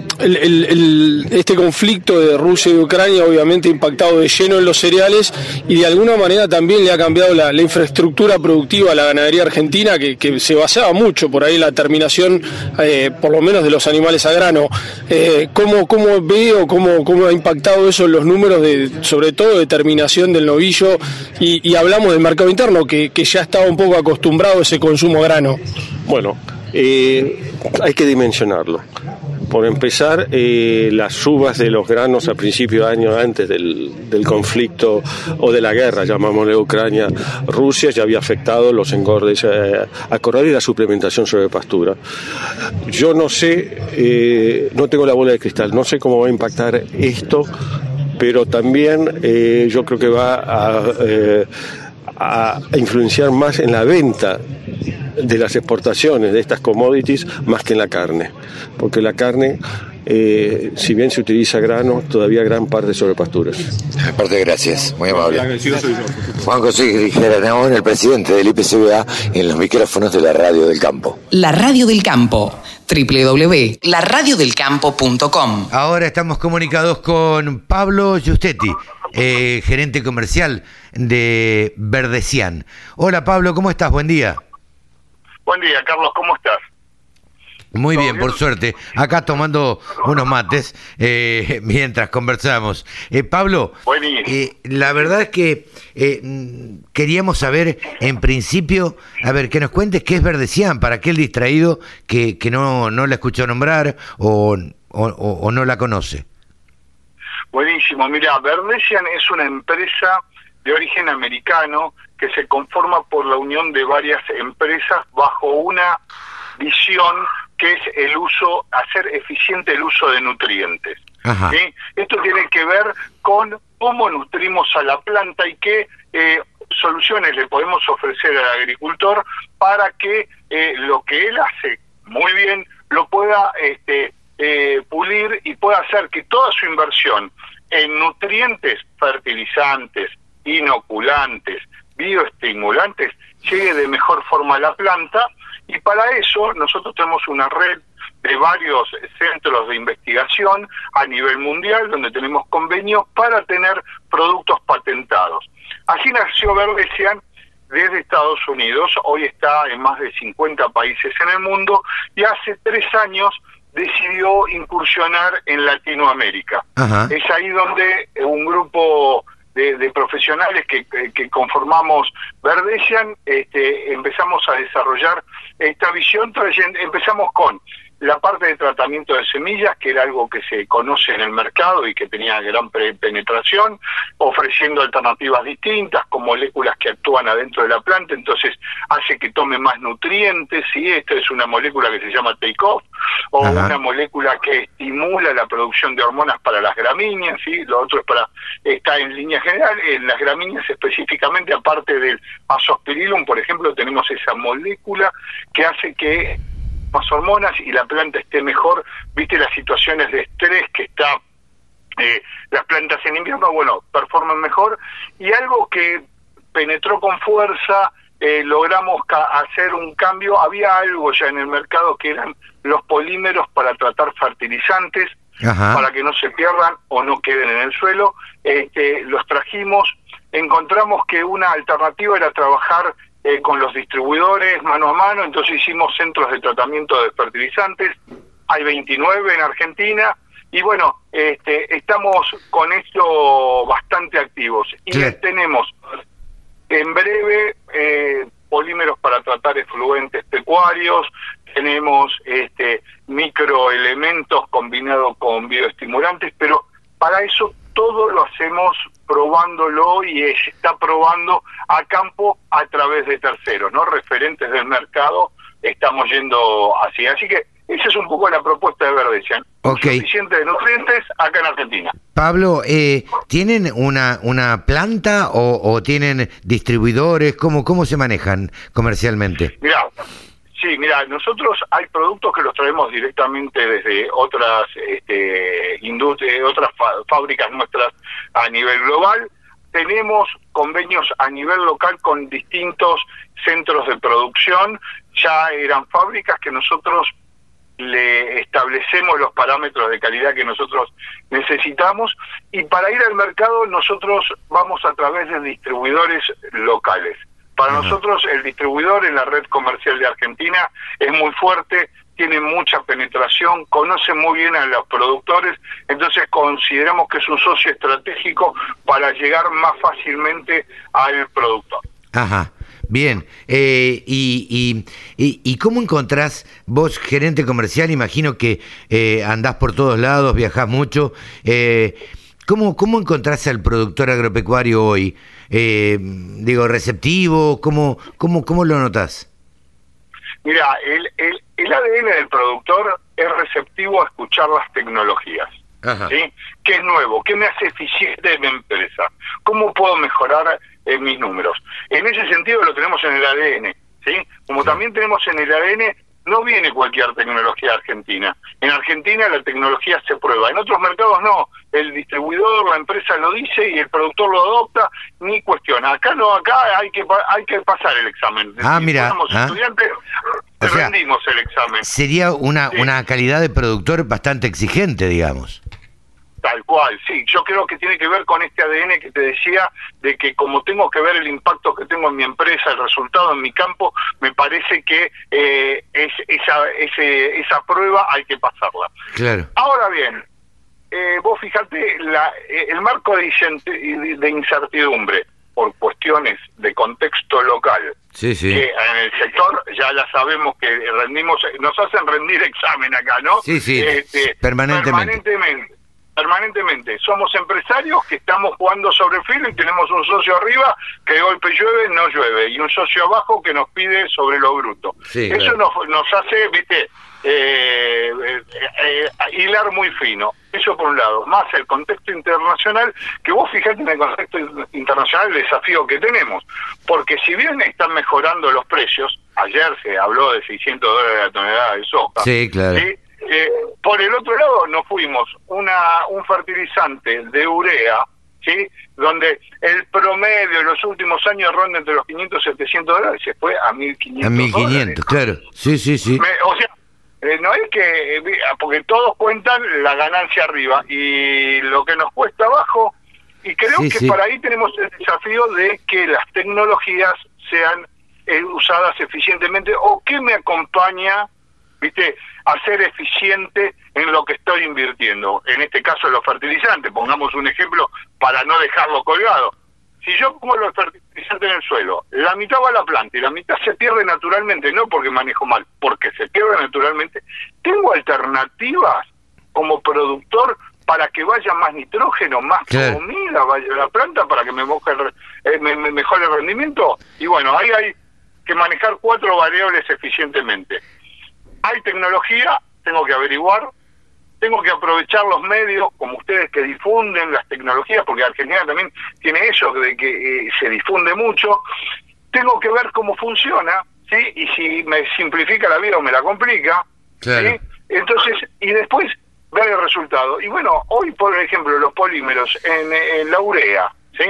este conflicto de Rusia y Ucrania obviamente ha impactado de lleno en los cereales y de alguna manera también le ha cambiado la, infraestructura productiva a la ganadería argentina, que, se basaba mucho por ahí la terminación, eh, por lo menos, de los animales a grano. Eh, ¿cómo, ¿Cómo ve cómo, cómo ha impactado eso en los números, de, sobre todo de terminación del novillo? Y, hablamos del mercado interno, que, que ya estaba un poco acostumbrado a ese consumo grano. Bueno, eh, hay que dimensionarlo. Por empezar, eh, las subas de los granos a principios de año antes del, del conflicto o de la guerra, llamámosle Ucrania-Rusia, ya había afectado los engordes eh, a corral y la suplementación sobre pastura. Yo no sé, eh, no tengo la bola de cristal, no sé cómo va a impactar esto, pero también yo creo que va a, eh, a influenciar más en la venta de las exportaciones de estas commodities más que en la carne, porque la carne, eh, si bien se utiliza grano, todavía gran parte sobre pasturas. Aparte, gracias, muy amable. Juan José Geranón, el presidente del IPCBA, en los micrófonos de la radio del campo. La radio del campo. www.laradiodelcampo.com. Ahora estamos comunicados con Pablo Giustetti, eh, gerente comercial de Verdecian. Hola Pablo, ¿cómo estás? Buen día. Buen día, Carlos, ¿cómo estás? Muy bien, por suerte. Acá tomando unos mates eh, mientras conversamos. Eh, Pablo, eh, la verdad es que eh, queríamos saber, en principio, a ver, que nos cuentes qué es Verdecian para aquel distraído que, que no, no la escuchó nombrar o, o, o no la conoce. Buenísimo. Mira, Verdecian es una empresa de origen americano que se conforma por la unión de varias empresas bajo una visión que es el uso, hacer eficiente el uso de nutrientes. ¿sí? Esto tiene que ver con cómo nutrimos a la planta y qué eh, soluciones le podemos ofrecer al agricultor para que eh, lo que él hace muy bien lo pueda este, eh, pulir y pueda hacer que toda su inversión en nutrientes, fertilizantes, inoculantes, bioestimulantes, llegue de mejor forma a la planta y para eso nosotros tenemos una red de varios centros de investigación a nivel mundial donde tenemos convenios para tener productos patentados. Así nació Verdecian desde Estados Unidos, hoy está en más de 50 países en el mundo y hace tres años decidió incursionar en Latinoamérica. Es ahí donde un grupo de, de profesionales que, que, conformamos Verdecian, este, empezamos a desarrollar esta visión, empezamos con la parte de tratamiento de semillas, que era algo que se conoce en el mercado y que tenía gran penetración, ofreciendo alternativas distintas con moléculas que actúan adentro de la planta, entonces hace que tome más nutrientes, y esto es una molécula que se llama take-off, o una molécula que estimula la producción de hormonas para las gramíneas, ¿sí? lo otro es para, está en línea general, en las gramíneas específicamente, aparte del azospirillum, por ejemplo, tenemos esa molécula que hace que más hormonas y la planta esté mejor, viste las situaciones de estrés que está eh, las plantas en invierno, bueno, performan mejor. Y algo que penetró con fuerza, eh, logramos hacer un cambio, había algo ya en el mercado que eran los polímeros para tratar fertilizantes, para que no se pierdan o no queden en el suelo, este, los trajimos, encontramos que una alternativa era trabajar eh, con los distribuidores mano a mano, entonces hicimos centros de tratamiento de fertilizantes, hay 29 en Argentina, y bueno, este, estamos con esto bastante activos. Y tenemos en breve eh, polímeros para tratar efluentes pecuarios, tenemos este, microelementos combinados con bioestimulantes, pero para eso todo lo hacemos probándolo y se está probando a campo a través de terceros, ¿no? Referentes del mercado estamos yendo así. Así que esa es un poco la propuesta de Verdecian. Okay. Suficiente de nutrientes acá en Argentina. Pablo, eh, ¿tienen una, una planta o, o, tienen distribuidores? ¿Cómo, ¿Cómo se manejan comercialmente? Mira, Sí, mira, nosotros hay productos que los traemos directamente desde otras este, industrias, otras fábricas nuestras a nivel global. Tenemos convenios a nivel local con distintos centros de producción. Ya eran fábricas que nosotros le establecemos los parámetros de calidad que nosotros necesitamos y para ir al mercado nosotros vamos a través de distribuidores locales. Para nosotros el distribuidor en la red comercial de Argentina es muy fuerte, tiene mucha penetración, conoce muy bien a los productores, entonces consideramos que es un socio estratégico para llegar más fácilmente al productor. Ajá. Bien, eh, y, y, y, cómo encontrás, vos gerente comercial, imagino que eh, andás por todos lados, viajás mucho, eh, ¿cómo, ¿cómo encontrás al productor agropecuario hoy? eh, digo, receptivo? ¿Cómo, cómo, cómo lo notas? Mira, el, el, el ADN del productor es receptivo a escuchar las tecnologías. ¿sí? ¿Qué es nuevo? ¿Qué me hace eficiente mi empresa? ¿Cómo puedo mejorar eh, mis números? En ese sentido lo tenemos en el ADN. ¿sí? Como también tenemos en el ADN no viene cualquier tecnología argentina. En Argentina la tecnología se prueba, en otros mercados no. El distribuidor, la empresa lo dice y el productor lo adopta, ni cuestiona. Acá no, acá hay que hay que pasar el examen. Ah, mira, Somos ah. estudiantes, O sea, rendimos el examen. Sería una, una calidad de productor bastante exigente, digamos. Tal cual, sí. Yo creo que tiene que ver con este ADN que te decía, de que como tengo que ver el impacto que tengo en mi empresa, el resultado en mi campo, me parece que eh, es, esa, ese, esa prueba hay que pasarla. Claro. Ahora bien, eh, vos fíjate, la, eh, el marco de incertidumbre por cuestiones de contexto local, Sí, sí. que en el sector ya la sabemos que rendimos, nos hacen rendir examen acá, ¿no? Sí, sí, Este, permanentemente. Permanentemente. Permanentemente. Somos empresarios que estamos jugando sobre el filo y tenemos un socio arriba que de golpe llueve, no llueve, y un socio abajo que nos pide sobre lo bruto. Sí, Eso claro. nos, nos hace, viste, eh, eh, eh, hilar muy fino. Eso por un lado. Más el contexto internacional, que vos fijate en el contexto in- internacional el desafío que tenemos. Porque si bien están mejorando los precios, ayer se habló de 600 dólares la tonelada de soja. Sí, claro. ¿sí? Eh, por el otro lado, nos fuimos una un fertilizante de urea, ¿sí? donde el promedio en los últimos años ronda entre los 500 y 700 dólares, se fue a 1500 A 1500, claro. Sí, sí, sí. me- o sea, eh, no es que, eh, porque todos cuentan la ganancia arriba y lo que nos cuesta abajo, y creo Sí, que sí. para ahí tenemos el desafío de que las tecnologías sean eh, usadas eficientemente o que me acompaña, viste, a ser eficiente en lo que estoy invirtiendo. En este caso los fertilizantes, pongamos un ejemplo para no dejarlo colgado. Si yo pongo los fertilizantes en el suelo, la mitad va a la planta y la mitad se pierde naturalmente, no porque manejo mal, porque se pierde naturalmente, tengo alternativas como productor para que vaya más nitrógeno, más Claro. comida vaya a la planta para que me, moje el eh, me- me mejore el rendimiento. Y bueno, ahí hay que manejar cuatro variables eficientemente. Hay tecnología, tengo que averiguar, tengo que aprovechar los medios como ustedes que difunden las tecnologías, porque Argentina también tiene eso de que eh, se difunde mucho. Tengo que ver cómo funciona, ¿sí? Y si me simplifica la vida o me la complica, Claro. ¿sí? Entonces, y después ver el resultado. Y bueno, hoy, por ejemplo, los polímeros en, en la urea, ¿sí?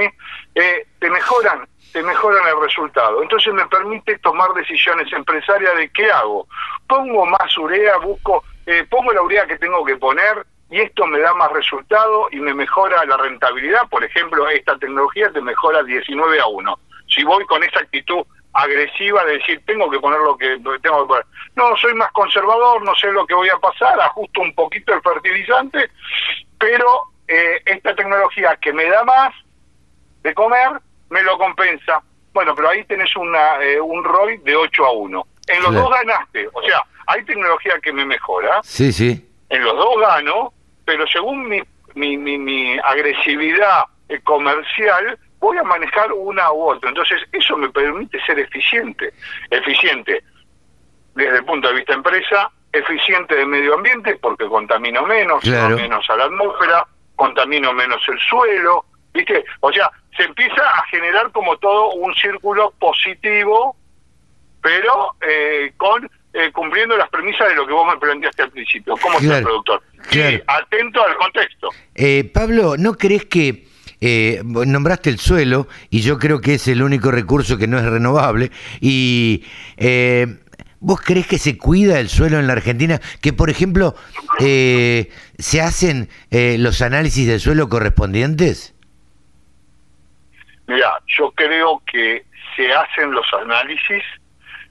Eh, te mejoran te mejoran el resultado. Entonces me permite tomar decisiones empresarias de qué hago. Pongo más urea, busco, eh, pongo la urea que tengo que poner y esto me da más resultado y me mejora la rentabilidad. Por ejemplo, esta tecnología te mejora 19 a 1. Si voy con esa actitud agresiva de decir tengo que poner lo que tengo que poner. No, soy más conservador, no sé lo que voy a pasar, ajusto un poquito el fertilizante, pero eh, esta tecnología que me da más de comer me lo compensa. Bueno, pero ahí tenés una, eh, un ROI de 8 a 1. En los Claro. dos ganaste, o sea, hay tecnología que me mejora, Sí, sí. en los dos gano, pero según mi, mi, mi, mi agresividad eh, comercial, voy a manejar una u otra. Entonces, eso me permite ser eficiente. Eficiente desde el punto de vista empresa, eficiente de medio ambiente, porque contamino menos, Claro. menos a la atmósfera, contamino menos el suelo, ¿viste? O sea, se empieza a generar como todo un círculo positivo, pero eh, con eh, cumpliendo las premisas de lo que vos me planteaste al principio. ¿Cómo está el Claro, productor? claro. Sí, atento al contexto. Eh, Pablo, ¿no crees que eh, nombraste el suelo y yo creo que es el único recurso que no es renovable? Y eh, ¿vos crees que se cuida el suelo en la Argentina? Que, por ejemplo, eh, se hacen eh, los análisis del suelo correspondientes. Mira, yo creo que se hacen los análisis,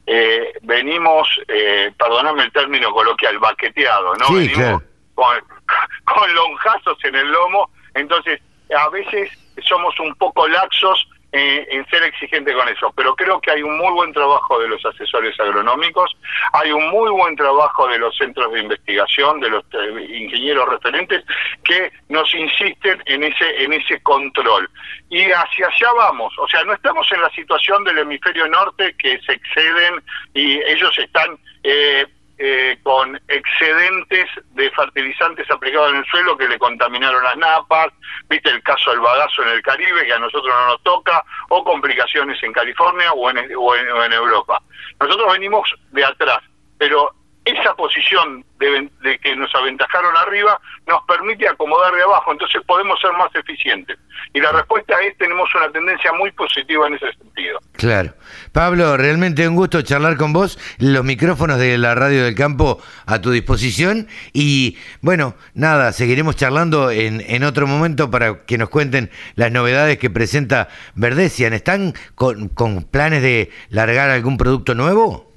eh, venimos, eh, perdóname el término coloquial, baqueteado, ¿no? Sí, venimos claro. con, con lonjazos en el lomo, entonces a veces somos un poco laxos eh, en ser exigente con eso, pero creo que hay un muy buen trabajo de los asesores agronómicos, hay un muy buen trabajo de los centros de investigación, de los eh, ingenieros referentes que nos insisten en ese en ese control. Y hacia allá vamos, o sea, no estamos en la situación del hemisferio norte que se exceden y ellos están eh, eh, con excedentes de fertilizantes aplicados en el suelo que le contaminaron las napas, viste el caso del bagazo en el Caribe que a nosotros no nos toca, o complicaciones en California o en, o en, o en Europa. Nosotros venimos de atrás, pero esa posición de, que nos aventajaron arriba nos permite acomodar de abajo, entonces podemos ser más eficientes. Y la respuesta es, tenemos una tendencia muy positiva en ese sentido. Claro. Pablo, realmente un gusto charlar con vos, los micrófonos de la radio del campo a tu disposición y bueno, nada, seguiremos charlando en, en otro momento para que nos cuenten las novedades que presenta Verdecian. ¿Están con, con planes de largar algún producto nuevo?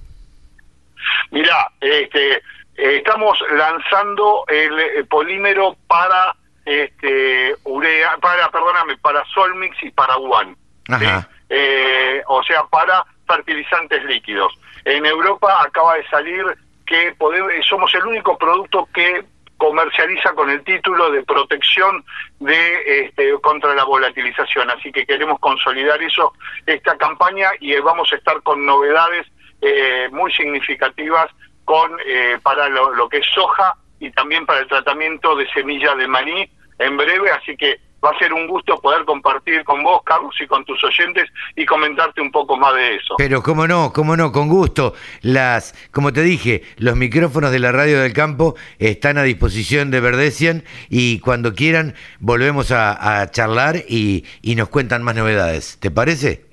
Mira, este, estamos lanzando el, eh, polímero para este urea, para perdóname, para Solmix y para One. Eh, o sea, para fertilizantes líquidos. En Europa acaba de salir que podemos, somos el único producto que comercializa con el título de protección de este, contra la volatilización. Así que queremos consolidar eso, esta campaña, y vamos a estar con novedades eh, muy significativas con eh, para lo, que es soja y también para el tratamiento de semilla de maní en breve, así que va a ser un gusto poder compartir con vos, Carlos, y con tus oyentes y comentarte un poco más de eso. Pero cómo no, cómo no, con gusto. Las, como te dije, los micrófonos de la radio del campo están a disposición de Verdecian y cuando quieran volvemos a, charlar y, y nos cuentan más novedades. ¿Te parece?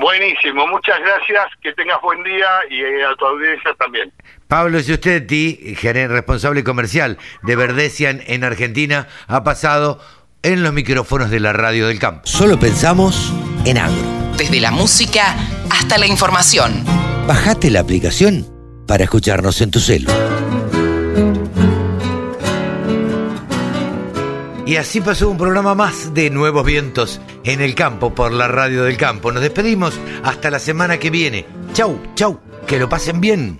Buenísimo, muchas gracias, que tengas buen día y eh, a tu audiencia también. Pablo Giustetti, gerente responsable comercial de Verdecian en Argentina, ha pasado en los micrófonos de la radio del campo. Solo pensamos en agro. Desde la música hasta la información. Bajate la aplicación para escucharnos en tu celu. Y así pasó un programa más de Nuevos Vientos en el campo por la radio del campo. Nos despedimos hasta la semana que viene. Chau, chau, que lo pasen bien.